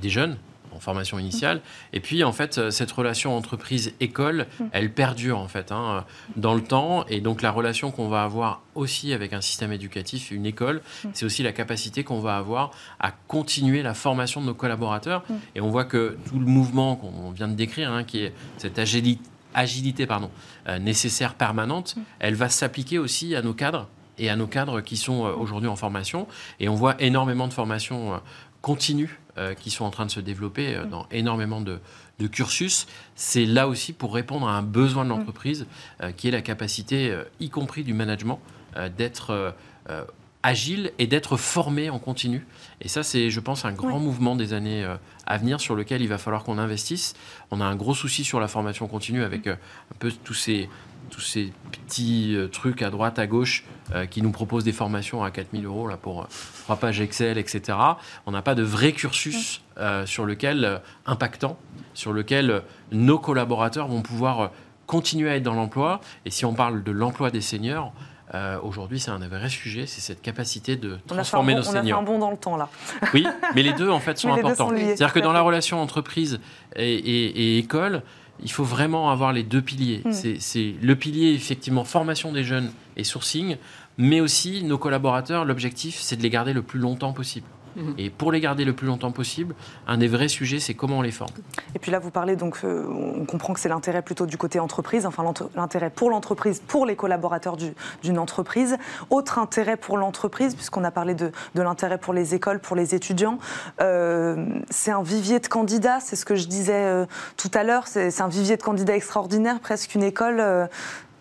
des jeunes en formation initiale. Et puis en fait, euh, cette relation entreprise-école, elle perdure en fait hein, dans le temps. Et donc la relation qu'on va avoir aussi avec un système éducatif, une école, c'est aussi la capacité qu'on va avoir à continuer la formation de nos collaborateurs. Et on voit que tout le mouvement qu'on vient de décrire, hein, qui est cette agilité agilité pardon, euh, nécessaire permanente, elle va s'appliquer aussi à nos cadres et à nos cadres qui sont euh, aujourd'hui en formation. Et on voit énormément de formations euh, continues euh, qui sont en train de se développer euh, dans énormément de, de cursus. C'est là aussi pour répondre à un besoin de l'entreprise euh, qui est la capacité, euh, y compris du management, euh, d'être euh, euh, agile et d'être formé en continu. Et ça, c'est, je pense, un grand mouvement des années euh, à venir sur lequel il va falloir qu'on investisse. On a un gros souci sur la formation continue avec euh, un peu tous ces, tous ces petits euh, trucs à droite, à gauche euh, qui nous proposent des formations à 4000 euros là, pour euh, trois pages Excel, etc. On n'a pas de vrai cursus euh, sur lequel, impactant, sur lequel nos collaborateurs vont pouvoir continuer à être dans l'emploi. Et si on parle de l'emploi des seniors, euh, aujourd'hui, c'est un vrai sujet, c'est cette capacité de On a fait un transformer bon- nos on a fait seniors. un bond dans le temps là. Oui, mais les deux en fait <laughs> sont Mais importants. C'est-à-dire que dans la relation entreprise et, et- et école, il faut vraiment avoir les deux piliers. Mm. C'est- C'est le pilier effectivement formation des jeunes et sourcing, mais aussi nos collaborateurs. L'objectif, c'est de les garder le plus longtemps possible. Et pour les garder le plus longtemps possible, un des vrais sujets, c'est comment on les forme. Et puis là, vous parlez donc, euh, on comprend que c'est l'intérêt plutôt du côté entreprise, enfin l'intérêt pour l'entreprise, pour les collaborateurs du- d'une entreprise. Autre intérêt pour l'entreprise, puisqu'on a parlé de, l'intérêt pour les écoles, pour les étudiants, euh, c'est un vivier de candidats, c'est ce que je disais euh, tout à l'heure, c'est un vivier de candidats extraordinaire, presque une école.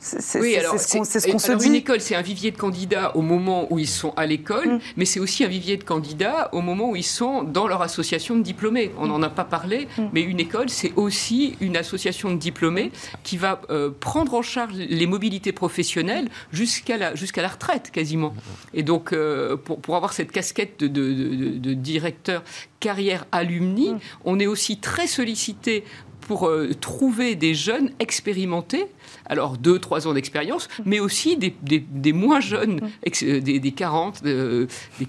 Euh, c'est Oui, ce qu'on ce se alors, Une dit. école, c'est un vivier de candidats au moment où ils sont à l'école, Mm. mais c'est aussi un vivier de candidats au moment où ils sont dans leur association de diplômés. On n'en a pas parlé, Mm. mais une école, c'est aussi une association de diplômés qui va euh, prendre en charge les mobilités professionnelles jusqu'à la, jusqu'à la retraite quasiment. Et donc, euh, pour, pour avoir cette casquette de, de- de- de directeur carrière alumni, Mm. on est aussi très sollicité pour trouver des jeunes expérimentés alors deux, trois ans d'expérience, mais aussi des, moins jeunes, des, des 40,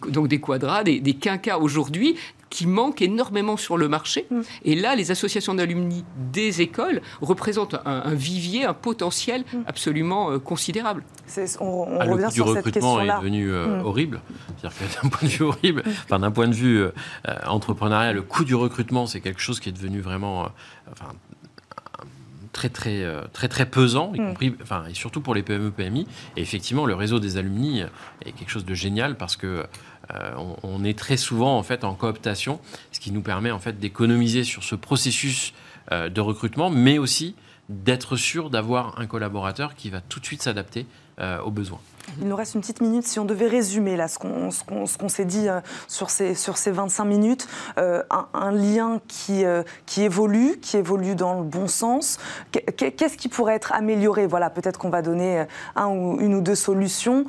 donc des quadras, des, des quinquas aujourd'hui, qui manquent énormément sur le marché. Mm. Et là, les associations d'alumni des écoles représentent un, vivier, un potentiel mm. absolument euh, considérable. On, ah, revient le coût du recrutement est devenu euh, mm. horrible. C'est-à-dire que d'un point de vue horrible, enfin, d'un point de vue euh, entrepreneurial, le coût du recrutement, c'est quelque chose qui est devenu vraiment très très très très pesant, y compris, enfin, et surtout pour les PME PMI. Et effectivement, le réseau des alumni est quelque chose de génial parce que euh, on, est très souvent en fait en cooptation, ce qui nous permet en fait d'économiser sur ce processus euh, de recrutement, mais aussi d'être sûr d'avoir un collaborateur qui va tout de suite s'adapter euh, aux besoins. Il nous reste une petite minute. Si on devait résumer là, ce qu'on s'est dit euh, sur, ces, sur ces 25 minutes, euh, un, lien qui, qui évolue, qui évolue dans le bon sens, qu'est-ce qui pourrait être amélioré? Voilà, peut-être qu'on va donner une ou deux solutions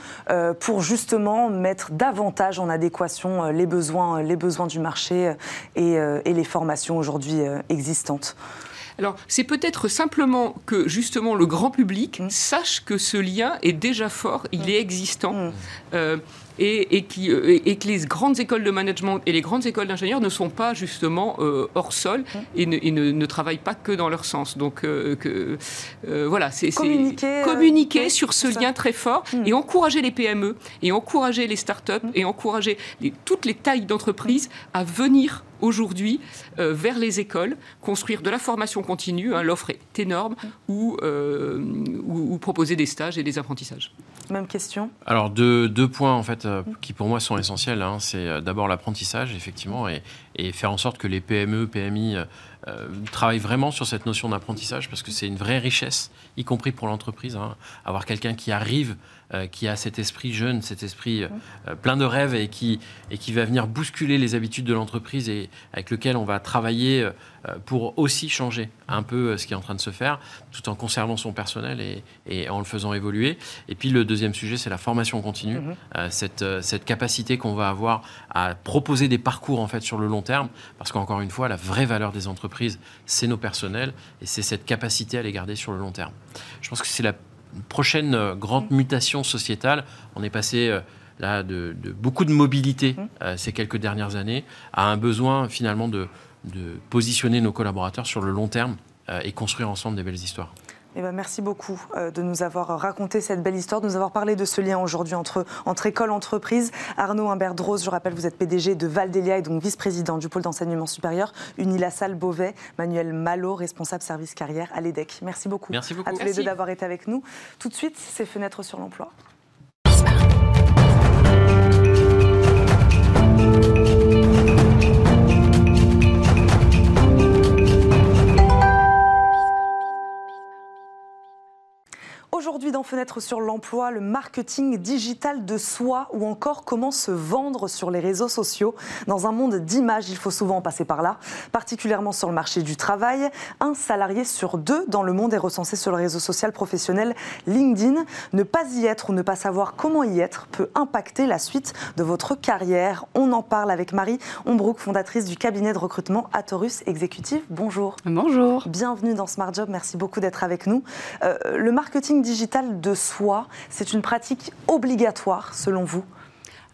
pour justement mettre davantage en adéquation les besoins, les besoins du marché et les formations aujourd'hui existantes. Alors, c'est peut-être simplement que justement le grand public mmh. sache que ce lien est déjà fort, il mmh. est existant. Mmh. Euh, et, qui, euh, et, que les grandes écoles de management et les grandes écoles d'ingénieurs ne sont pas justement euh, hors sol et, ne, ne, travaillent pas que dans leur sens. Donc que, voilà, c'est communiquer, communiquer sur ce lien très fort et encourager les PME et encourager les startups et encourager toutes les tailles d'entreprises à venir aujourd'hui euh, vers les écoles, construire de la formation continue, hein, l'offre est énorme, euh, ou, ou, proposer des stages et des apprentissages. Même question Alors deux, points en fait euh, qui pour moi sont essentiels. Hein. c'est d'abord l'apprentissage effectivement et, faire en sorte que les PME, PMI travaillent vraiment sur cette notion d'apprentissage parce que c'est une vraie richesse, y compris pour l'entreprise. Hein. avoir quelqu'un qui arrive euh, qui a cet esprit jeune, cet esprit euh, euh, plein de rêves et qui, et qui va venir bousculer les habitudes de l'entreprise et avec lequel on va travailler pour aussi changer un peu ce qui est en train de se faire, tout en conservant son personnel et, et en le faisant évoluer. Et puis le deuxième sujet, c'est la formation continue, mm-hmm. cette, cette capacité qu'on va avoir à proposer des parcours en fait sur le long terme, parce qu'encore une fois, la vraie valeur des entreprises, c'est nos personnels et c'est cette capacité à les garder sur le long terme. Je pense que c'est la prochaine euh, grande mutation sociétale. On est passé euh, là de, beaucoup de mobilité mmh. euh, ces quelques dernières années à un besoin finalement de, positionner nos collaborateurs sur le long terme et construire ensemble des belles histoires. Eh ben, merci beaucoup de nous avoir raconté cette belle histoire, de nous avoir parlé de ce lien aujourd'hui entre, entre école entreprise. Arnaud Humbert-Drose, je rappelle, vous êtes PDG de Valdélia et donc vice-président du pôle d'enseignement supérieur, Unilassal Beauvais, Manuel Malo, responsable service carrière à l'EDEC. Merci beaucoup, merci beaucoup. à tous les deux d'avoir été avec nous. Tout de suite, ces fenêtres sur l'emploi. Aujourd'hui dans Fenêtre sur l'emploi, le marketing digital de soi ou encore comment se vendre sur les réseaux sociaux. Dans un monde d'images, il faut souvent passer par là, particulièrement sur le marché du travail. Un salarié sur deux dans le monde est recensé sur le réseau social professionnel LinkedIn. Ne pas y être ou ne pas savoir comment y être peut impacter la suite de votre carrière. On en parle avec Marie Ombrook, fondatrice du cabinet de recrutement Atorus Exécutif. Bonjour. Bonjour. Bienvenue dans Smart Job. Merci beaucoup d'être avec nous. Euh, le marketing digital de soi, c'est une pratique obligatoire selon vous?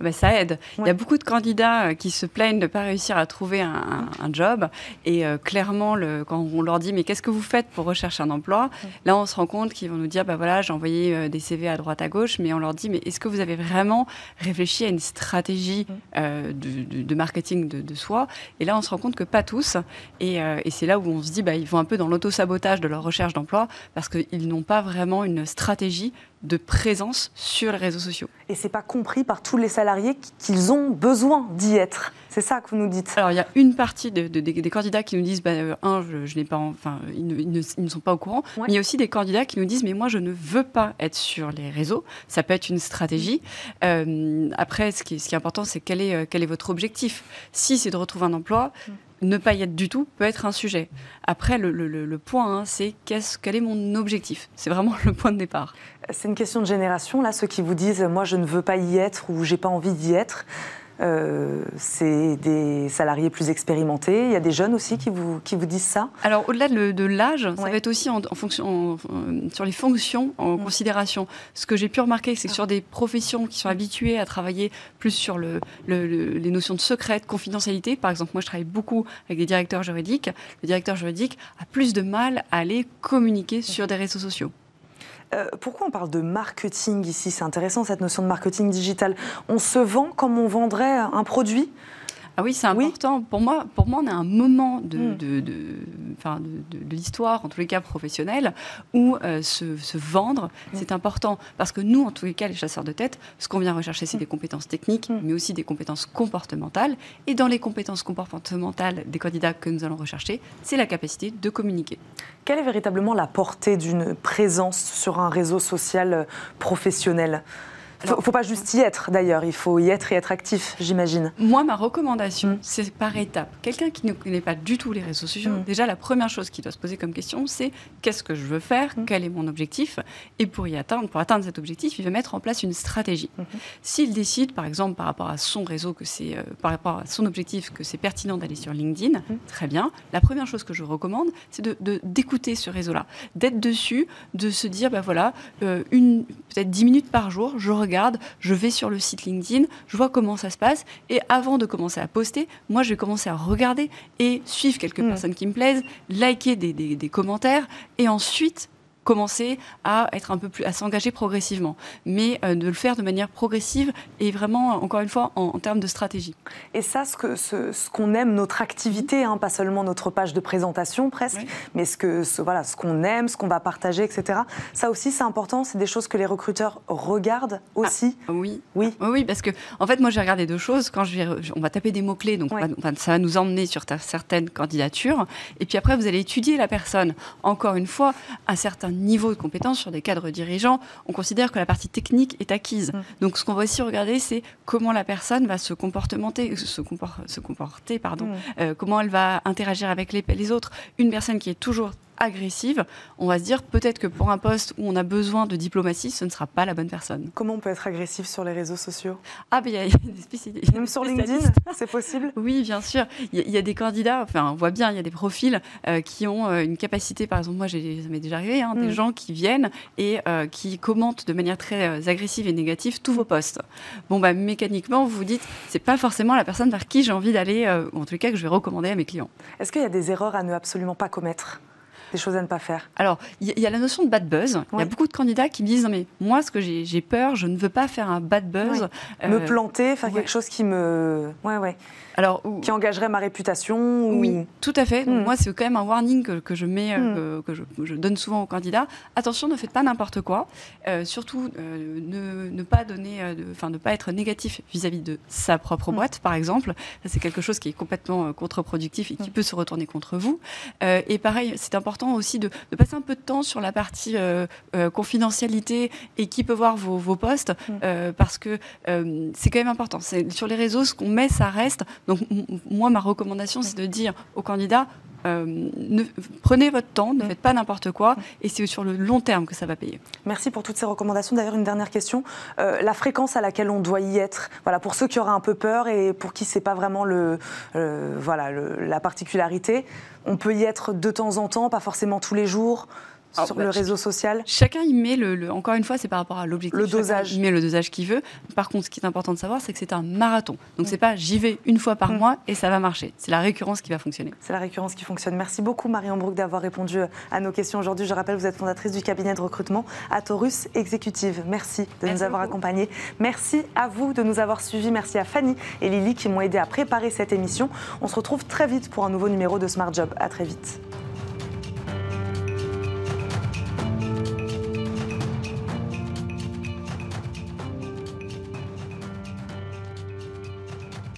Ben, ça aide. Il y a beaucoup de candidats euh, qui se plaignent de ne pas réussir à trouver un, job. Et euh, clairement, le, quand on leur dit mais qu'est-ce que vous faites pour rechercher un emploi Là, on se rend compte qu'ils vont nous dire bah voilà, j'ai envoyé euh, des CV à droite à gauche, mais on leur dit mais est-ce que vous avez vraiment réfléchi à une stratégie de, marketing de, soi? Et là, on se rend compte que pas tous. Et, et c'est là où on se dit bah ils vont un peu dans l'auto-sabotage de leur recherche d'emploi parce qu'ils n'ont pas vraiment une stratégie de présence sur les réseaux sociaux. Et c'est pas compris par tous les salariés qu'ils ont besoin d'y être. C'est ça que vous nous dites. Alors il y a une partie de, des candidats qui nous disent, bah, euh, un, je, n'ai pas, enfin, ils ne, sont pas au courant. Mais il y a aussi des candidats qui nous disent, mais moi je ne veux pas être sur les réseaux. Ça peut être une stratégie. Euh, après, ce qui, est, ce qui est important, c'est quel est, euh, quel est votre objectif. Si c'est de retrouver un emploi, mm ne pas y être du tout peut être un sujet. Après, le, point, hein, c'est quel est mon objectif? C'est vraiment <laughs> le point de départ. C'est une question de génération, là, ceux qui vous disent moi je ne veux pas y être ou j'ai pas envie d'y être. Euh, c'est des salariés plus expérimentés. Il y a des jeunes aussi qui vous, qui vous disent ça Alors, au-delà de, l'âge, ça va être aussi en, fonction, sur les fonctions en mm. considération. Ce que j'ai pu remarquer, c'est que sur des professions qui sont habituées à travailler plus sur le, les notions de secret, de confidentialité, par exemple, moi je travaille beaucoup avec des directeurs juridiques, le directeur juridique a plus de mal à aller communiquer sur des réseaux sociaux. Euh, pourquoi on parle de marketing ici? C'est intéressant cette notion de marketing digital. On se vend comme on vendrait un produit? Ah oui, c'est important. Pour, moi, pour moi, on a un moment de, hmm. de, de, de, l'histoire, en tous les cas professionnelle, où euh, se, se, vendre, hmm. c'est important. Parce que nous, en tous les cas, les chasseurs de tête, ce qu'on vient rechercher, c'est hmm. des compétences techniques, mais aussi des compétences comportementales. Et dans les compétences comportementales des candidats que nous allons rechercher, c'est la capacité de communiquer. Quelle est véritablement la portée d'une présence sur un réseau social euh, professionnel? Il ne faut pas juste y être d'ailleurs, il faut y être et être actif, j'imagine. Moi, ma recommandation, mm. c'est par étapes. Quelqu'un qui ne connaît pas du tout les réseaux sociaux, mm. déjà la première chose qu'il doit se poser comme question, c'est qu'est-ce que je veux faire, mm. quel est mon objectif, et pour y atteindre, pour atteindre cet objectif, il va mettre en place une stratégie. Mm-hmm. S'il décide, par exemple, par rapport à son réseau, que c'est, euh, par rapport à son objectif, que c'est pertinent d'aller sur LinkedIn, très bien. La première chose que je recommande, c'est de, d'écouter ce réseau-là, d'être dessus, de se dire, ben voilà, euh, une peut-être 10 minutes par jour, je regarde, je vais sur le site LinkedIn, je vois comment ça se passe. Et avant de commencer à poster, moi, je vais commencer à regarder et suivre quelques hmm. personnes qui me plaisent, liker des, des commentaires et ensuite commencer à être un peu plus, à s'engager progressivement, mais euh, de le faire de manière progressive et vraiment, encore une fois, en, termes de stratégie. Et ça, ce qu'on ce, ce qu'on aime, notre activité, hein, pas seulement notre page de présentation presque, mais ce que ce, voilà, ce qu'on aime, ce qu'on va partager, etc. Ça aussi, c'est important. C'est des choses que les recruteurs regardent ah, aussi. oui, oui, oui, parce que en fait, moi, j'ai regardé deux choses. Quand je vais, on va taper des mots clés, donc ça va nous emmener sur certaines candidatures, et puis après, vous allez étudier la personne. Encore une fois, un certain niveau de compétence sur des cadres dirigeants, on considère que la partie technique est acquise. Mm. Donc ce qu'on va aussi regarder, c'est comment la personne va se comporter, se, se comporter pardon, mm. euh, comment elle va interagir avec les, les autres. Une personne qui est toujours agressive, on va se dire peut-être que pour un poste où on a besoin de diplomatie, ce ne sera pas la bonne personne. Comment on peut être agressif sur les réseaux sociaux? Ah, ben il y, a des spécialistes. Même sur <laughs> LinkedIn, c'est possible? Oui, bien sûr. Il y, a des candidats, enfin, on voit bien, il y a des profils euh, qui ont euh, une capacité, par exemple, moi, ça m'est déjà arrivé, hein, des mm. gens qui viennent et euh, qui commentent de manière très agressive et négative tous vos posts. Bon, bah, mécaniquement, vous vous dites, c'est pas forcément la personne vers qui j'ai envie d'aller, ou en tout cas que je vais recommander à mes clients. Est-ce qu'il y a des erreurs à ne absolument pas commettre? Des choses à ne pas faire Alors, il y, a la notion de bad buzz. Il y a beaucoup de candidats qui me disent non mais moi, ce que j'ai peur, je ne veux pas faire un bad buzz. Me planter, faire quelque chose qui me, ouais, ouais. Alors, qui engagerait ma réputation Oui, tout à fait. Donc, hmm. Moi, c'est quand même un warning que, je mets, euh, hmm. que, je, donne souvent aux candidats. Attention, ne faites pas n'importe quoi. Euh, surtout, euh, ne, pas donner, enfin, ne pas être négatif vis-à-vis de sa propre hmm. boîte, par exemple. c'est quelque chose qui est complètement contre-productif et qui peut se retourner contre vous. et pareil, c'est important aussi de, passer un peu de temps sur la partie confidentialité et qui peut voir vos, vos posts, parce que c'est quand même important. Sur les réseaux, ce qu'on met, ça reste. Donc moi, ma recommandation, c'est de dire aux candidats, euh, prenez votre temps, ne faites pas n'importe quoi, et c'est sur le long terme que ça va payer. Merci pour toutes ces recommandations. D'ailleurs, une dernière question euh, la fréquence à laquelle on doit y être. Voilà, pour ceux qui auraient un peu peur et pour qui c'est pas vraiment le, voilà, la particularité, on peut y être de temps en temps, pas forcément tous les jours? Sur bah, le réseau social Chacun y met le, encore une fois, c'est par rapport à l'objectif. Le dosage. Il met le dosage qu'il veut. Par contre, ce qui est important de savoir, c'est que c'est un marathon. Donc c'est pas j'y vais une fois par mm. mois et ça va marcher. C'est la récurrence qui va fonctionner. C'est la récurrence qui fonctionne. Merci beaucoup Marion Brook d'avoir répondu à nos questions aujourd'hui. Je rappelle, vous êtes fondatrice du cabinet de recrutement Atorus Executive. Merci de nous avoir accompagnés. Merci à vous de nous avoir suivis. Merci à Fanny et Lily qui m'ont aidé à préparer cette émission. On se retrouve très vite pour un nouveau numéro de Smart Job. À très vite.